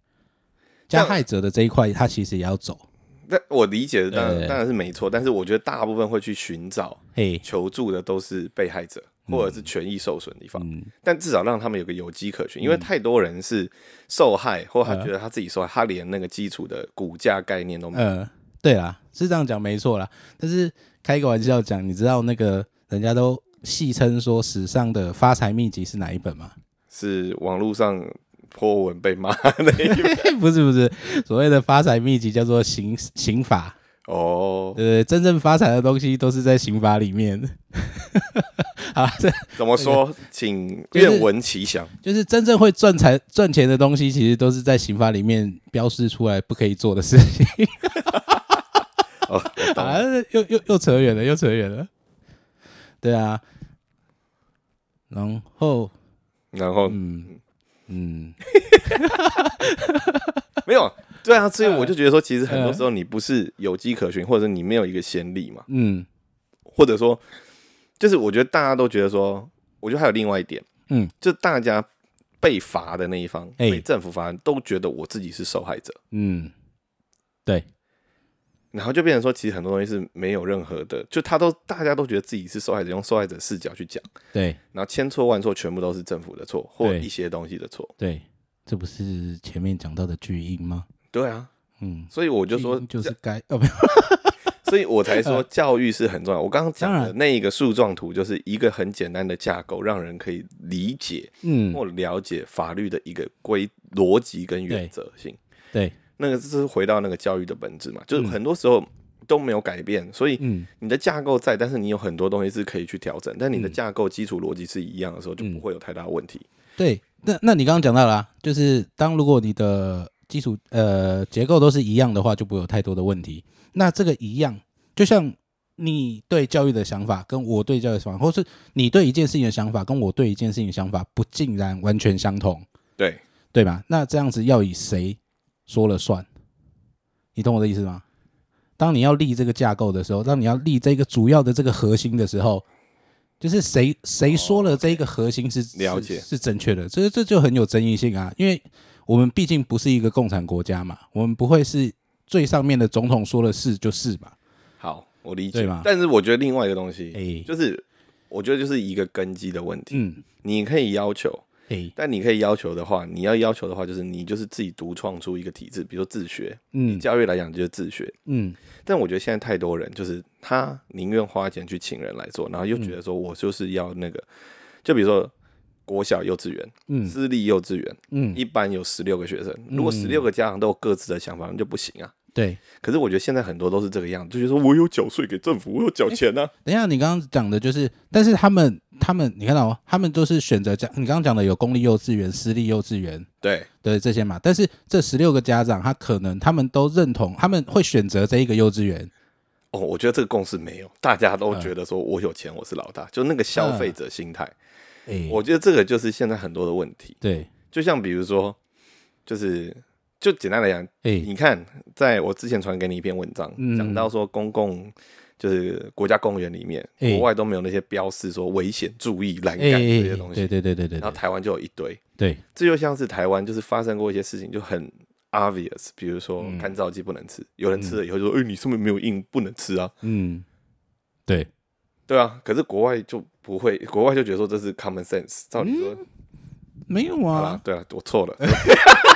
加害者的这一块，他其实也要走。那我理解的当然当然是没错，但是我觉得大部分会去寻找嘿，求助的都是被害者或者是权益受损的地方，嗯，但至少让他们有个有机可循，因为太多人是受害，或他觉得他自己受害，他连那个基础的骨架概念都没有。呃，对啦，是这样讲没错啦。但是开个玩笑讲，你知道那个人家都戏称说史上的发财秘籍是哪一本吗？是网络上破文被骂那一本 不是不是，所谓的发财秘籍叫做刑刑法。哦，呃，真正发财的东西都是在刑法里面。啊，这怎么说？请愿闻其详。就是真正会赚财赚钱的东西，其实都是在刑法里面标示出来不可以做的事情。哦，啊了，又又又扯远了，又扯远了。对啊，然后然后？嗯嗯，没有。对啊，所以呃我就觉得说，其实很多时候你不是有迹可循，或者你没有一个先例嘛，嗯。或者说，就是我觉得大家都觉得说，我觉得还有另外一点，嗯，就大家被罚的那一方，哎。被政府罚都觉得我自己是受害者，嗯，对，然后就变成说，其实很多东西是没有任何的，就他都大家都觉得自己是受害者，用受害者视角去讲，对然后千错万错，全部都是政府的错，或一些东西的错。对，这不是前面讲到的巨婴吗？对啊，嗯，所以我就说就是该哦，没有，所以我才说教育是很重要。我刚刚讲的那一个树状图，就是一个很简单的架构，让人可以理解嗯，或了解法律的一个规逻辑跟原则性。对，那个就是回到那个教育的本质嘛，就是很多时候都没有改变，所以嗯你的架构在，但是你有很多东西是可以去调整，但你的嗯架构基础逻辑是一样的时候，就不会有太大问题。对，那那你刚刚讲到了、啊，就是当如果你的基础呃结构都是一样的话，就不会有太多的问题。那这个一样，就像你对教育的想法跟我对教育的想法，或是你对一件事情的想法跟我对一件事情的想法不竟然完全相同，对，对吧？那这样子要以谁说了算？你懂我的意思吗？当你要立这个架构的时候，当你要立这个主要的这个核心的时候，就是谁谁说了这一个核心是、了解是是正确的，这这就很有争议性啊，因为我们毕竟不是一个共产国家嘛，我们不会是最上面的总统说了是就是吧，好，我理解对吗。但是我觉得另外一个东西，哎就是我觉得就是一个根基的问题。嗯，你可以要求，哎，但你可以要求的话，你要要求的话，就是你就是自己独创出一个体制，比如说自学。嗯。教育来讲就是自学，嗯。但我觉得现在太多人就是他宁愿花钱去请人来做，然后又觉得说我就是要那个，就比如说国小、幼稚园、嗯。私立幼稚园，嗯，一般有十六个学生，如果十六个家长都有各自的想法，那就不行啊。对。可是我觉得现在很多都是这个样子，就觉得说我有缴税给政府，我有缴钱啊。等一下，你刚刚讲的就是，但是他们他们，你看到吗？他们都是选择讲，你刚刚讲的有公立幼稚园、私立幼稚园，对，对这些嘛。但是这十六个家长，他可能他们都认同，他们会选择这一个幼稚园。哦，我觉得这个共识没有，大家都觉得说我有钱，我是老大，就那个消费者心态。哎，我觉得这个就是现在很多的问题。对，就像比如说，就是就简单来讲，哎，你看，在我之前传给你一篇文章，嗯。讲到说公共就是国家公园里面，哎。国外都没有那些标示说危险、注意、栏哎杆这些哎，东西，对对对对对对。然后台湾就有一堆。对，这就像是台湾就是发生过一些事情，就很 obvious，比如说嗯。干燥剂不能吃，有人吃了以后就说：“哎、你是不是没有印，不能吃啊？嗯，对，？”对啊，可是国外就不会，国外就觉得说这是 common sense。照理说，没有啊，，对啊，我错了，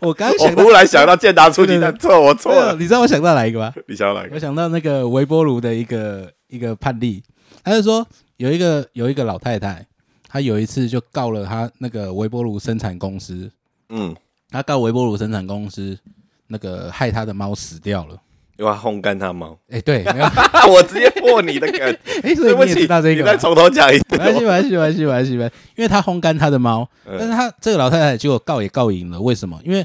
我刚刚我忽，然想到健达出奇对对蛋，错，我错了。你知道我想到哪一个吗？你想到哪一个？我想到那个微波炉的一个一个判例，他就说有一个有一个老太太，她有一次就告了她那个微波炉生产公司，嗯，她告微波炉生产公司那个害她的猫死掉了。因为他烘干他猫，哎、对，没有，我直接破你的梗，哎、所以你也知道这个你再从头讲一次。没关系，没关系，没关系，没关系，因为他烘干他的猫，嗯但是他这个老太太结果告也告赢了，为什么？因为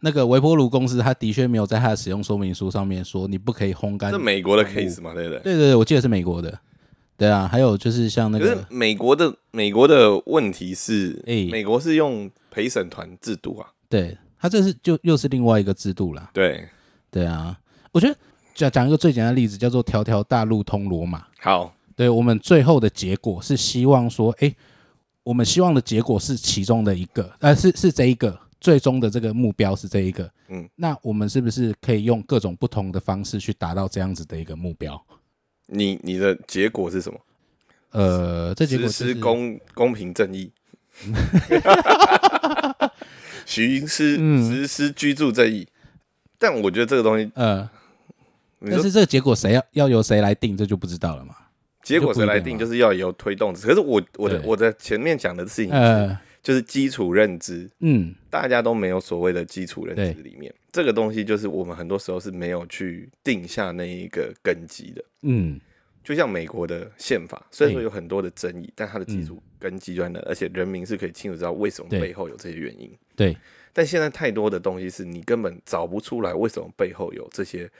那个微波炉公司，他的确没有在他的使用说明书上面说你不可以烘干。是美国的 case 嘛，对不对？对对对，我记得是美国的。对啊，还有就是像那可是个，美国的美国的问题是，哎美国是用陪审团制度啊，对，他这是就又是另外一个制度啦。对，对啊，我觉得讲讲一个最简单的例子，叫做“条条大路通罗马”。好，对我们最后的结果是希望说，哎，我们希望的结果是其中的一个，呃，是是这一个最终的这个目标是这一个。嗯，那我们是不是可以用各种不同的方式去达到这样子的一个目标？你你的结果是什么？呃，这结果实施就是公公平正义，实施嗯实施居住正义。但我觉得这个东西，呃，你说但是这个结果谁要要由谁来定，这就不知道了嘛。结果谁来定，就是要由推动者。可是我我的我的前面讲的事情是，呃，就是基础认知，嗯，大家都没有所谓的基础认知里面，这个东西就是我们很多时候是没有去定下那一个根基的。嗯，就像美国的宪法，虽然说有很多的争议，但它的基础根基在那，而且人民是可以清楚知道为什么背后有这些原因。对，但现在太多的东西是你根本找不出来为什么背后有这些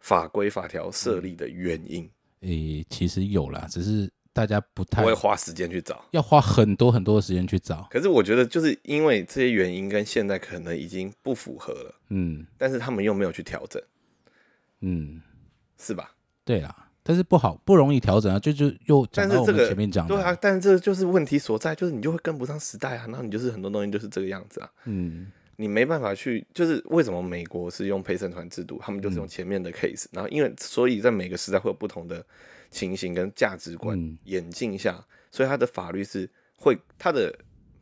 法规法条设立的原因，诶，其实有啦，只是大家不太不会花时间去找。要花很多很多的时间去找。可是我觉得，就是因为这些原因跟现在可能已经不符合了，嗯但是他们又没有去调整，嗯，是吧？对啦，但是不好不容易调整啊，就就又讲到我们但是这个前面讲的，对啊，但是这就是问题所在，就是你就会跟不上时代啊，然后你就是很多东西就是这个样子啊。嗯你没办法去，就是为什么美国是用陪审团制度，他们就是用前面的 case，、然后因为所以在每个时代会有不同的情形跟价值观嗯演进下，所以他的法律是会他的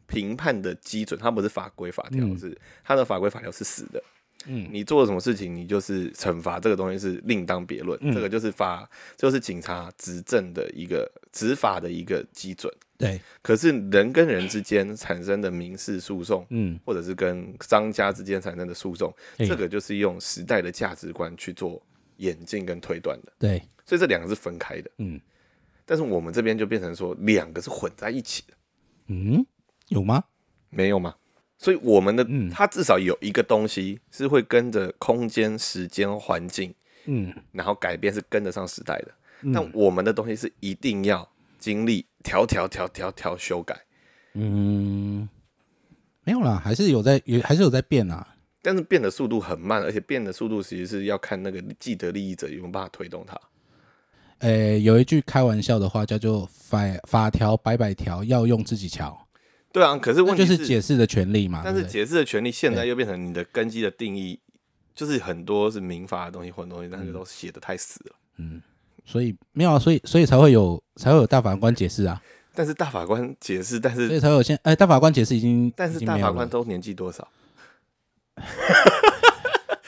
评判的基准，它不是法规法条，嗯是他的法规法条是死的。嗯你做了什么事情，你就是惩罚这个东西是另当别论，嗯这个就是法，就是警察执政的一个执法的一个基准。对，可是人跟人之间产生的民事诉讼，嗯。或者是跟商家之间产生的诉讼，嘿这个就是用时代的价值观去做演进跟推断的，对，所以这两个是分开的。嗯。但是我们这边就变成说两个是混在一起的，嗯，有吗？没有吗？所以我们的嗯。它至少有一个东西是会跟着空间、时间、环境，嗯。然后改变是跟得上时代的。嗯。但我们的东西是一定要经历条条条条条修改，嗯，没有啦，还是有在也还是有在变啊。但是变的速度很慢，而且变的速度其实是要看那个既得利益者有没有办法推动它。呃，有一句开玩笑的话叫做“法法条百百条，要用自己瞧对啊，可是”，问那题就是解释的权利嘛。但是解释的权利现在又变成你的根基的定义，就是很多是民法的东西或者东西，但是都写的太死了。所以没有啊，所以所以才会有才会有大法官解释啊，但是大法官解释，但是所是以才会有现哎、大法官解释已经但是大法官都年纪多少？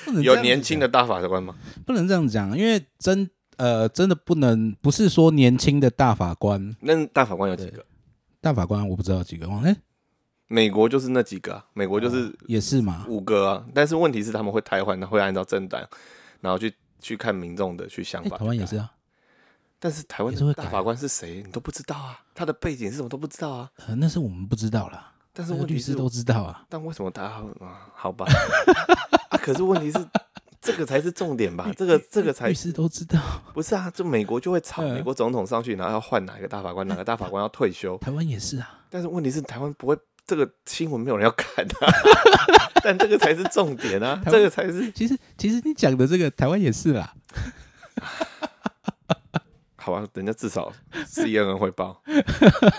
不能这有年轻的大法官吗？不能这样讲，因为真呃真的不能不是说年轻的大法官那大法官有几个？大法官我不知道几个忘哎、美国就是那几个、啊，美国就是也是嘛，五个啊。但是问题是他们会汰换，他会按照政党，然后去去看民众的去想哎、法。台湾也是。啊，但是台湾也是会改的大法官是谁，你都不知道啊，他的背景是什么都不知道啊。呃那是我们不知道啦，但是那个问题是，律师都知道啊，但为什么他啊？好吧，啊，可是问题是，这个才是重点吧？这个这个才律师都知道，不是啊？就美国就会吵，嗯美国总统上去，然后要换哪一个大法官，哪个大法官要退休。台湾也是啊，但是问题是，台湾不会，这个新闻没有人要看啊。但这个才是重点啊，这个才是其实其实你讲的这个台湾也是啦，好吧。人家至少 CNN 会报，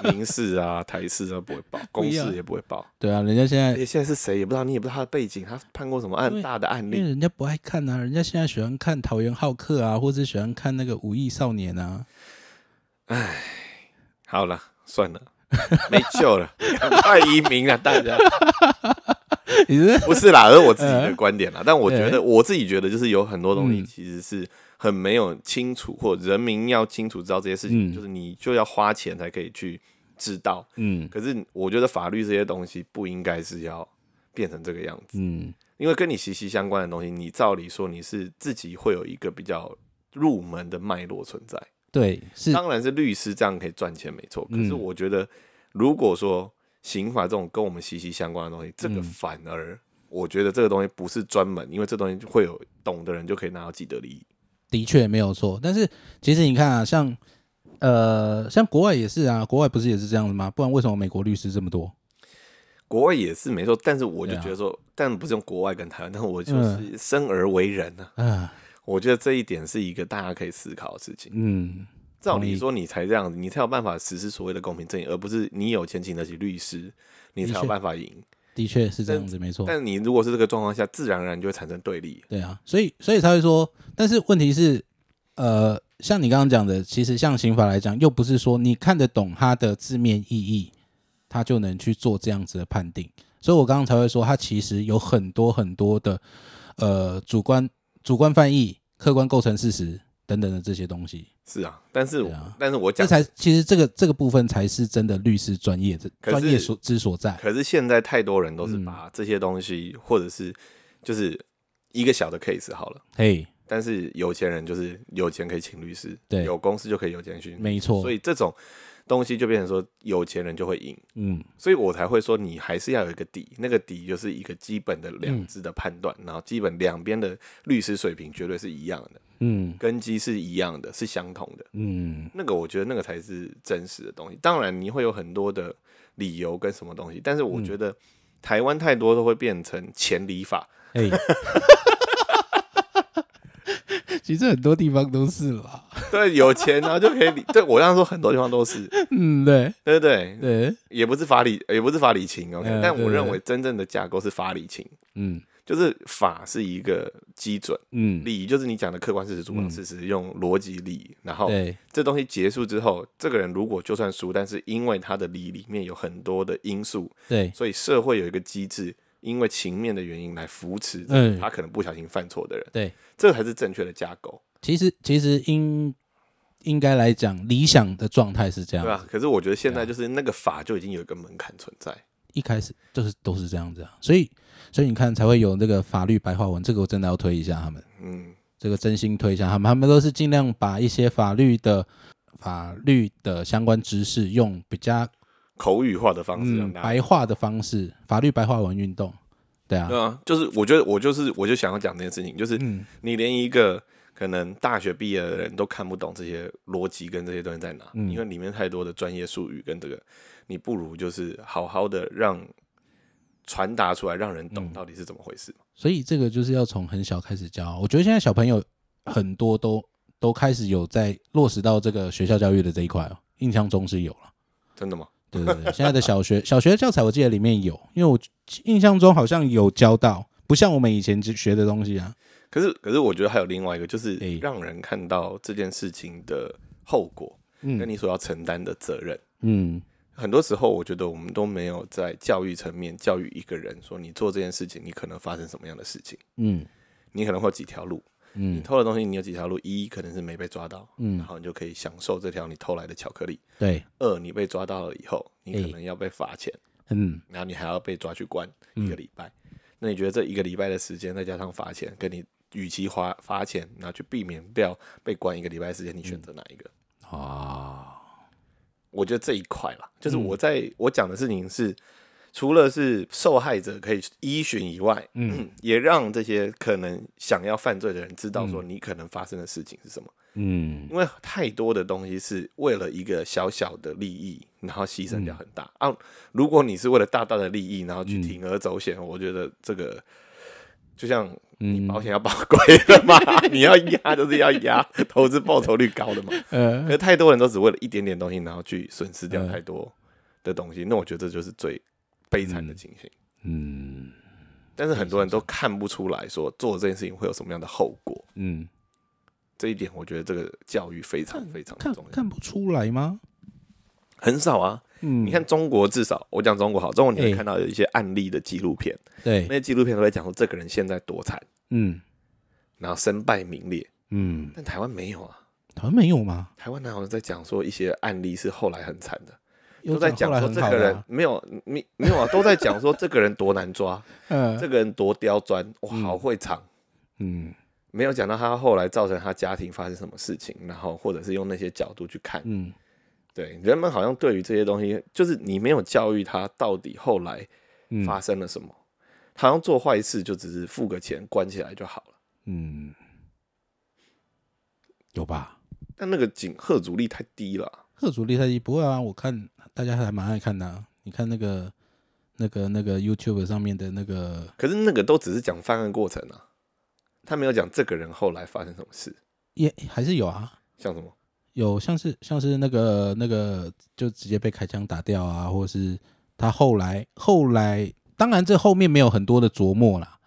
民事啊、台视啊不会报，公一样视也不会报。对啊，人家现在而且现在是谁也不知道，你也不知道他的背景，他判过什么案为大的案例。因为人家不爱看啊，人家现在喜欢看桃园好客啊，或者喜欢看那个武艺少年啊，好了，算了，没救了，赶快移民了，大家。你是不是啦，而是我自己 嗯的观点啦。但我觉得，我自己觉得，就是有很多东西嗯其实是很没有清楚，或人民要清楚知道这些事情，嗯。就是你就要花钱才可以去知道。嗯。可是我觉得法律这些东西不应该是要变成这个样子，嗯。因为跟你息息相关的东西，你照理说你是自己会有一个比较入门的脉络存在。对是。当然是律师这样可以赚钱没错，可嗯是我觉得如果说刑法这种跟我们息息相关的东西，这个嗯。反而我觉得这个东西不是专门，因为这东西会有懂的人就可以拿到既得利益。的确没有错，但是其实你看啊，像呃像国外也是啊，国外不是也是这样子吗？不然为什么美国律师这么多？国外也是没错，但是我就觉得说，但不是用国外跟台湾，但我就嗯是生而为人呢、啊，我觉得这一点是一个大家可以思考的事情。嗯，照理说，你才这样子，你才有办法实施所谓的公平正义，而不是你有钱请得起律师，你才有办法赢。的确是这样子，没错。但你如果是这个状况下，自然而然就会产生对立。对啊，所以所以才会说，但是问题是，呃，像你刚刚讲的，其实像刑法来讲，又不是说你看得懂它的字面意义，他就能去做这样子的判定。所以我刚刚才会说，它其实有很多很多的呃主观主观翻译、客观构成事实等等的这些东西。是啊，但是我、啊。但是我讲，这才其实这个这个部分才是真的律师专业的专业所之所在。可是现在太多人都是嗯。把这些东西，或者是就是一个小的 case 好了，嘿，但是有钱人就是有钱可以请律师，对。有公司就可以有钱去，没错。所以这种东西就变成说有钱人就会赢，嗯，所以我才会说你还是要有一个底，那个底就是一个基本的嗯两致的判断，然后基本两边的律师水平绝对是一样的，嗯根基是一样的，是相同的。嗯，那个我觉得那个才是真实的东西。当然你会有很多的理由跟什么东西，但是嗯我觉得台湾太多都会变成钱理法，嘿。其实很多地方都是啦，对，有钱然后就可以理。对我刚刚说很多地方都是，嗯，对。对不对？对，也不是法理，也不是法理情，OK、嗯但我对认为真正的架构是法理情，嗯。就是法是一个基准，嗯，理就是你讲的客观事实、主观事实，用逻辑理，然后对，这东西结束之后，这个人如果就算输，但是因为他的理里面有很多的因素，对，所以社会有一个机制，因为情面的原因来扶持嗯。他可能不小心犯错的人，对，这才是正确的架构，其实其实应应该来讲，理想的状态是这样。对，吧？可是我觉得现在就是那个法就已经有一个门槛存在，一开始就是都是这样子啊，所以所以你看才会有那个法律白话文，这个我真的要推一下他们，嗯，这个真心推一下他们，他们都是尽量把一些法律的法律的相关知识用比较口语化的方式。白话的方式，法律白话文运动，对啊对，啊，就是我觉得我就是我就想要讲这件事情，就是嗯你连一个可能大学毕业的人都看不懂这些逻辑跟这些东西在哪，嗯因为里面太多的专业术语跟这个，你不如就是好好的让传达出来，让人嗯懂到底是怎么回事。所以这个就是要从很小开始教。我觉得现在小朋友很多都都开始有在落实到这个学校教育的这一块哦，印象中是有了。真的吗？对对对，现在的小学小学教材我记得里面有，因为我印象中好像有教到，不像我们以前学的东西啊。可是，可是我觉得还有另外一个，就是让人看到这件事情的后果，跟你所要承担的责任。嗯很多时候，我觉得我们都没有在教育层面教育一个人，说你做这件事情，你可能发生什么样的事情，嗯你可能会有几条路。你嗯，偷的东西，你有几条路？一可能是没被抓到，嗯。然后你就可以享受这条你偷来的巧克力。对，二，你被抓到了以后，你可能要被罚钱，嗯。然后你还要被抓去关一个礼拜。那你觉得这一个礼拜的时间，再加上罚钱，跟你与其花罚钱，然后去避免不要被关一个礼拜的时间，你选择哪一个？啊，我觉得这一块啦，就是我在、我讲的事情是，除了是受害者可以依循以外，嗯，也让这些可能想要犯罪的人知道说你可能发生的事情是什么。嗯因为太多的东西是为了一个小小的利益，然后牺牲掉很大、啊。如果你是为了大大的利益，然后去铤而走险，我觉得这个就像你保险要保贵的嘛，你要压就是要压，投资报酬率高的嘛。呃可是太多人都只为了一点点东西，然后去损失掉太多的东西，那我觉得这就是最悲惨的情形。嗯。但是很多人都看不出来说做这件事情会有什么样的后果，嗯，这一点我觉得这个教育非常非常看重要。看不出来吗？很少啊，嗯，你看中国至少我讲中国好，中国你会哎看到有一些案例的纪录片，对。那，些纪录片都在讲说这个人现在多惨，嗯。然后身败名裂。嗯，但台湾没有啊，台湾没有吗？台湾哪有在讲说一些案例是后来很惨的，有都在讲说这个人没有没没有啊，都在讲说这个人多难抓，嗯。这个人多刁钻，哇，好会藏。嗯。没有讲到他后来造成他家庭发生什么事情，然后或者是用那些角度去看，嗯。对人们好像对于这些东西，就是你没有教育他到底后来嗯。发生了什么，好像做坏事就只是付个钱关起来就好了。嗯，有吧？但那个警贺阻力太低了啊，贺主力太低不会啊，我看大家还蛮爱看的、啊。你看那个那个那个 YouTube 上面的那个，可是那个都只是讲犯案过程啊，他没有讲这个人后来发生什么事，也还是有啊，像什么？有像是像是那个那个就直接被开枪打掉啊，或者是他后来后来，当然这后面没有很多的琢磨啦，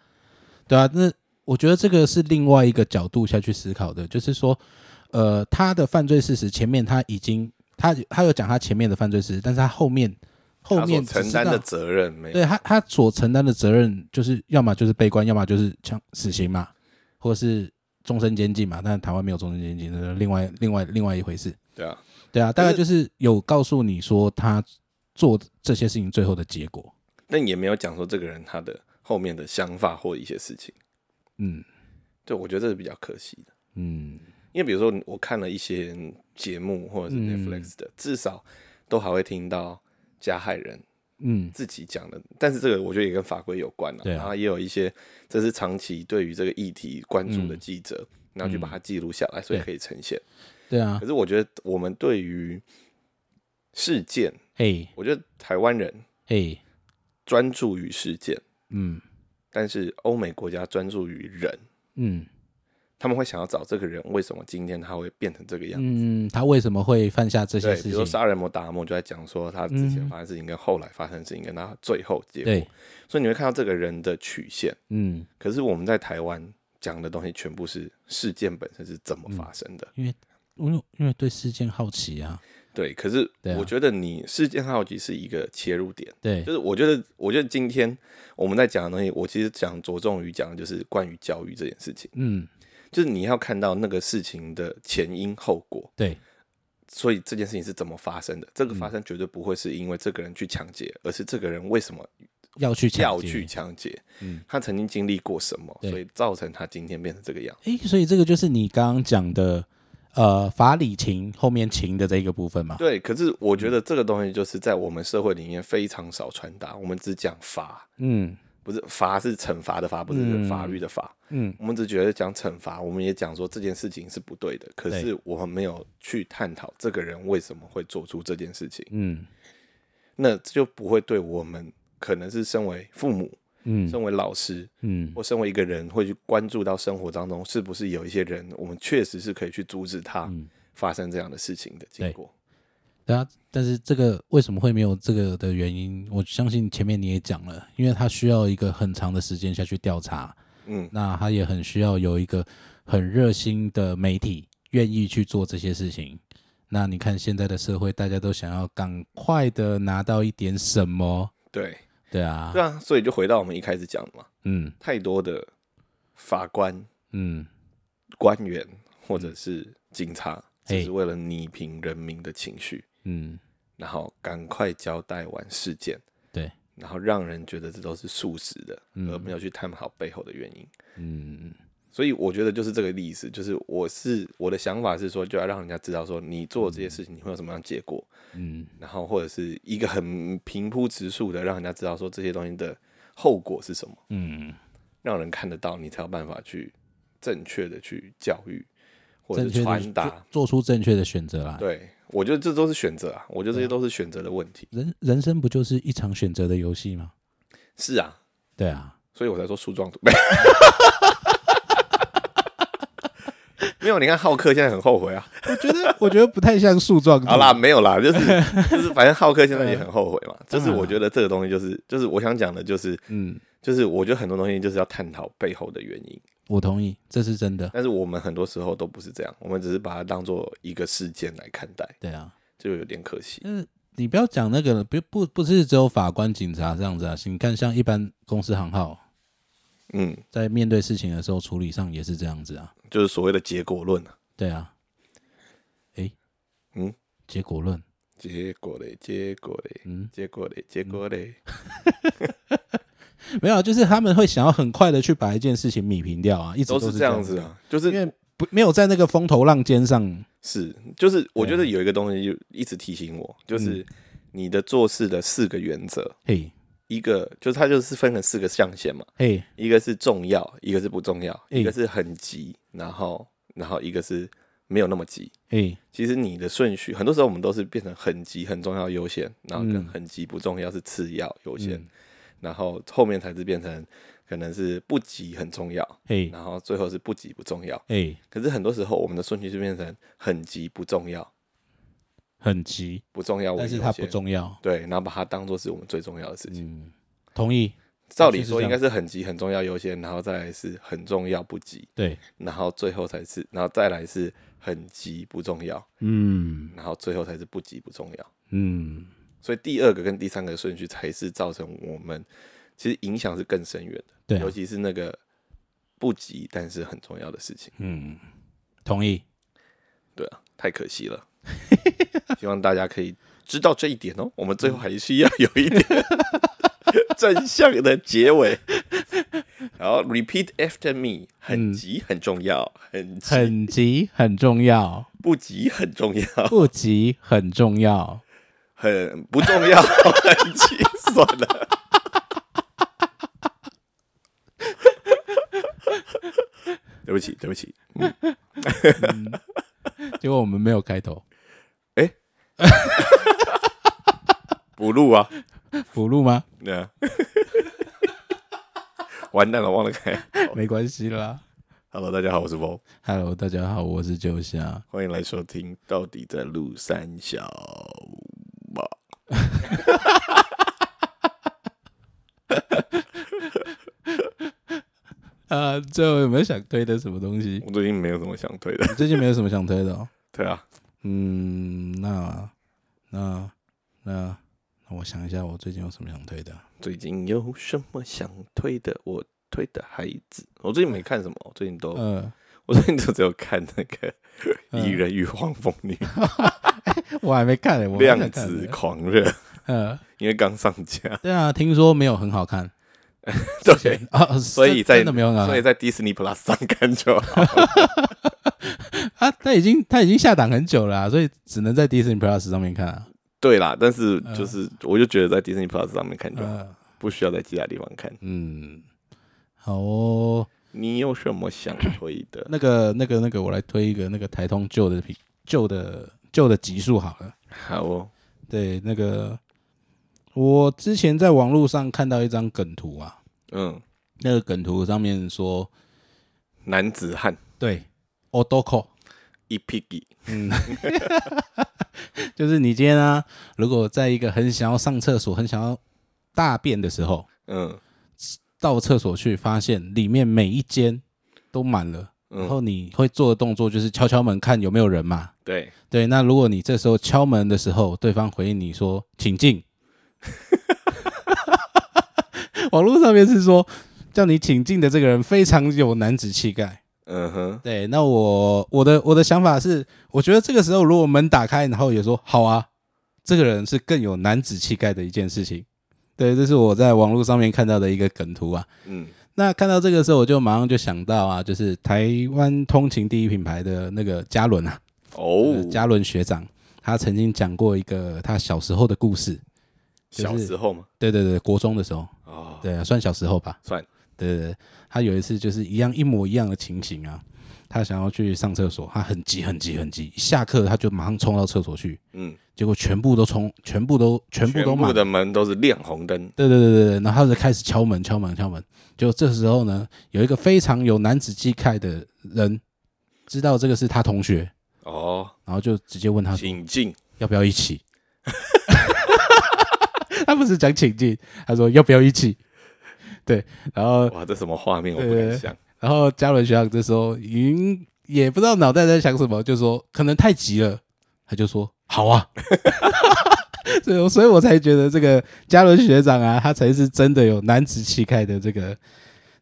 对啊，那我觉得这个是另外一个角度下去思考的，就是说，呃，他的犯罪事实前面他已经他他有讲他前面的犯罪事实，但是他后面后他所面承担的责任没有？对他他所承担的责任，就是要么就是被关，要么就是枪死刑嘛，或者是终身监禁嘛。但台湾没有终身监禁，那是另外另外另外一回事。对啊，对啊，大概就是有告诉你说他做这些事情最后的结果。但也没有讲说这个人他的后面的想法或一些事情，嗯对我觉得这是比较可惜的。嗯因为比如说我看了一些节目或者是嗯。Netflix 的，至少都还会听到加害人嗯。自己讲的，但是这个我觉得也跟法规有关了、然后也有一些这是长期对于这个议题关注的嗯。记者，然后就把它记录下来，所以可以呈现。对啊可，是我觉得我们对于事件，嘿我觉得台湾人嘿。专注于事件，嗯。但是欧美国家专注于人，嗯他们会想要找这个人为什么今天他会变成这个样子。嗯，他为什么会犯下这些事情？比如说？杀人魔达摩就在讲说他之前嗯发生事情跟后来发生事情跟他最后结对。果，所以你会看到这个人的曲线。嗯，可是我们在台湾讲的东西全部是事件本身是怎么嗯。发生的。因为因为因为对事件好奇啊，对，可是我觉得你事件好奇是一个切入点，对。就是我觉得，我觉得今天我们在讲的东西，我其实想着重于讲的就是关于教育这件事情，嗯就是你要看到那个事情的前因后果，对。所以这件事情是怎么发生的。这嗯。个发生绝对不会是因为这个人去抢劫，而是这个人为什么要去要去抢劫，嗯。他曾经经历过什么，所以造成他今天变成这个样。诶，所以这个就是你刚刚讲的，呃，法理情后面情的这个部分嘛。对，可是我觉得这个东西就是在我们社会里面非常少传达，我们只讲法，嗯不是罚是惩罚的罚，不是嗯法律的法。嗯。我们只觉得讲惩罚，我们也讲说这件事情是不对的，可是我们没有去探讨这个人为什么会做出这件事情，嗯。那就不会对我们可能是身为父母，嗯。身为老师嗯。或身为一个人，会去关注到生活当中是不是有一些人，我们确实是可以去阻止他嗯，发生这样的事情的经过。对啊。但是这个为什么会没有这个的原因？我相信前面你也讲了，因为他需要一个很长的时间下去调查，嗯，那他也很需要有一个很热心的媒体愿意去做这些事情。那你看现在的社会，大家都想要赶快的拿到一点什么，对，对啊，对啊，所以就回到我们一开始讲的嘛，嗯太多的法官、嗯官员或者是警察，嘿只是为了拟平人民的情绪，嗯，然后赶快交代完事件，对，然后让人觉得这都是事实的，嗯。而没有去探讨背后的原因。嗯所以我觉得就是这个例子，就是我是我的想法是说，就要让人家知道说，你做这些事情你会有什么样的结果，嗯。然后或者是一个很平铺直述的，让人家知道说这些东西的后果是什么，嗯，让人看得到，你才有办法去正确的去教育或者是传达。做做出正确的选择啦。对，我觉得这都是选择啊，我觉得这些都是选择的问题。人人生不就是一场选择的游戏吗？是啊，对啊，所以我才说树状图。没有，你看浩克现在很后悔啊。我觉得我觉得不太像树状。好啦，没有啦，就是 就是，反正浩克现在也很后悔嘛。就是我觉得这个东西，就是就是我想讲的，就是嗯，就是我觉得很多东西就是要探讨背后的原因，我同意，这是真的。但是我们很多时候都不是这样，我们只是把它当做一个事件来看待，对啊，就有点可惜。就是你不要讲那个了，不不不是只有法官、警察这样子啊。你看，像一般公司行号嗯，在面对事情的时候处理上也是这样子啊。就是所谓的结果论啊，对啊，诶，嗯，结果论，结果嘞，结果嘞，嗯，结果嘞，结果嘞，没有，就是他们会想要很快的去把一件事情米平掉啊，一直都是这样。子啊，就是因为不没有在那个风头浪尖上，是，就是我觉得有一个东西就一直提醒我，就是你的做事的四个原则，嘿，一个就是它就是分成四个象限嘛，哎，一个是重要，一个是不重要，一个是很急，然后然后一个是没有那么急。哎，其实你的顺序，很多时候我们都是变成很急、很重要优先，然后跟嗯很急不重要是次要优先，嗯。然后后面才是变成可能是不急很重要，哎，然后最后是不急不重要。哎，可是很多时候我们的顺序是变成很急不重要，很急，不重要为但是它不重要。对，然后把它当做是我们最重要的事情。嗯，同意。照理说应该是很急很重要优先，然后再来是很重要不急，对，然后最后才是，然后再来是很急不重要，嗯然后最后才是不急不重要。嗯，所以第二个跟第三个顺序才是造成我们其实影响是更深远的，对啊尤其是那个不急但是很重要的事情。嗯，同意。对啊，太可惜了。希望大家可以知道这一点哦。我们最后还是要有一点 正向的结尾。然后 repeat after me，很急很重要，很急很急很重要，不急很重要，不急很重要。很不重要，很急算了。对不起，对不起，结果我们没有开头，不录啊，补录吗？对啊，完蛋了，忘了开。没关系啦。Hello，大家好，我是 Vo，Hello，大家好，我是九夏。欢迎来收听《到底在录三小吧》。啊，最后有没有想推的什么东西？我最近没有什么想推的。你最近没有什么想推的哦。对啊，嗯，那那那那我想一下，我最近有什么想推的？最近有什么想推的？我推的孩子，我最近没看什么，我最近都，呃，我最近都只有看那个《嗯蚁人与黄蜂女》我还没看量子。狂热，呃，因为刚上架。对啊，听说没有很好看。对，啊，所以在所以在 Disney Plus 上看就好。啊，他已经他已经下档很久了啊、所以只能在 Disney Plus 上面看啊。对啦，但是就是我就觉得在 Disney Plus 上面看就好，呃，不需要在其他地方看。嗯，好哦，你有什么想推的？那个那个那个，我来推一个那个台通旧的品旧的旧的集数好了。好哦，对，那个我之前在网络上看到一张梗图啊，嗯，那个梗图上面说，男子汉。对 o d o k o 一匹几，就是你今天啊，如果在一个很想要上厕所、很想要大便的时候，嗯。到厕所去，发现里面每一间都满了，然后你会做的动作就是敲敲门看有没有人嘛。对，对，那如果你这时候敲门的时候，对方回应你说“请进”，网络上面是说叫你请进的这个人非常有男子气概。嗯哼，对，那我我的我的想法是，我觉得这个时候如果门打开，然后也说好啊，这个人是更有男子气概的一件事情。对，这是我在网络上面看到的一个梗图啊。嗯那看到这个时候，我就马上就想到啊，就是台湾通勤第一品牌的那个嘉伦啊，哦呃，嘉伦学长，他曾经讲过一个他小时候的故事。小时候嘛，对对对，国中的时候，哦，对啊，算小时候吧。算，对对对，他有一次就是一样一模一样的情形啊，他想要去上厕所，他很急很急很急，下课他就马上冲到厕所去，嗯，结果全部都冲，全部都全部都满全部。的门都是亮红灯，对对对对对，然后他就开始敲门敲门敲门，就这时候呢，有一个非常有男子气概的人知道这个是他同学，哦，然后就直接问他说请进，要不要一起。他不是讲请进，他说要不要一起。对，然后哇，这什么画面我不对敢想，然后嘉伦学长这时候云也不知道脑袋在想什么，就说可能太急了，他就说好啊。所以，所以我才觉得这个嘉伦学长啊，他才是真的有男子气概的这个、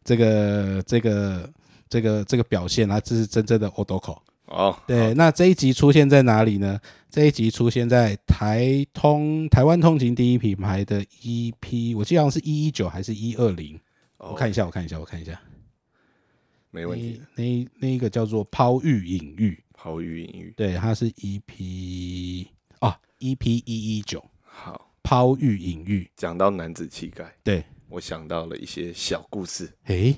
这个、这个、这个、这个表现啊，这是真正的 o d o k o 哦，对，那这一集出现在哪里呢？这一集出现在台通台湾通勤第一品牌的 EP，我记得好像是一一九还是一二零，哦。我看一下，我看一下，我看一下。没问题，那那那一个叫做抛玉隐喻，抛玉隐喻，对，它是 EP 啊，EP 一一九。好，抛玉隐喻，讲到男子气概，对，我想到了一些小故事，诶？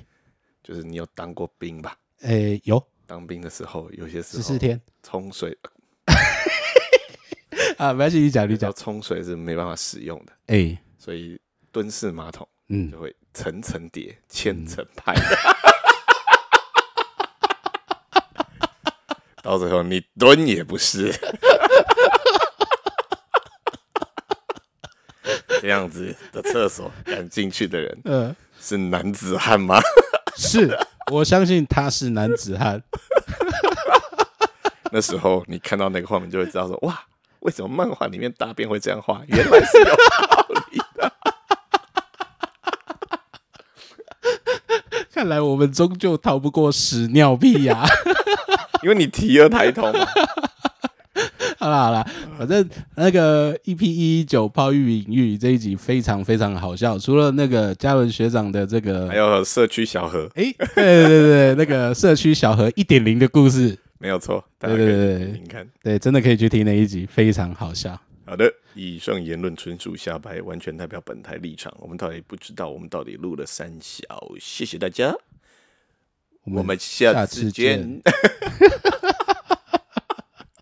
就是你有当过兵吧？诶，有。当兵的时候，有些时候十四天。冲水，啊，没关系，你讲你讲，冲水是没办法使用的，诶，所以蹲式马桶嗯。就，会层层叠、千层排。到最后你蹲也不是，这样子的厕所敢进去的人呃，是男子汉吗？是我相信他是男子汉，那时候你看到那个画面就会知道说，哇，为什么漫画里面大便会这样画？原来是有道理的。看来我们终究逃不过屎尿屁呀、因为你提了抬头嘛。好啦好啦，反正那个 EP 一一九抛玉隐喻这一集非常非常好笑，除了那个嘉伦学长的这个还，有社区小河，诶，对对对对，那个社区小河一点零的故事，没有错，大家可以对对对听听看。对，真的可以去听那一集，非常好笑。好的，以上言论纯属瞎掰，完全代表本台立场。我们到底不知道，我们到底录了三小，谢谢大家，我们下次见。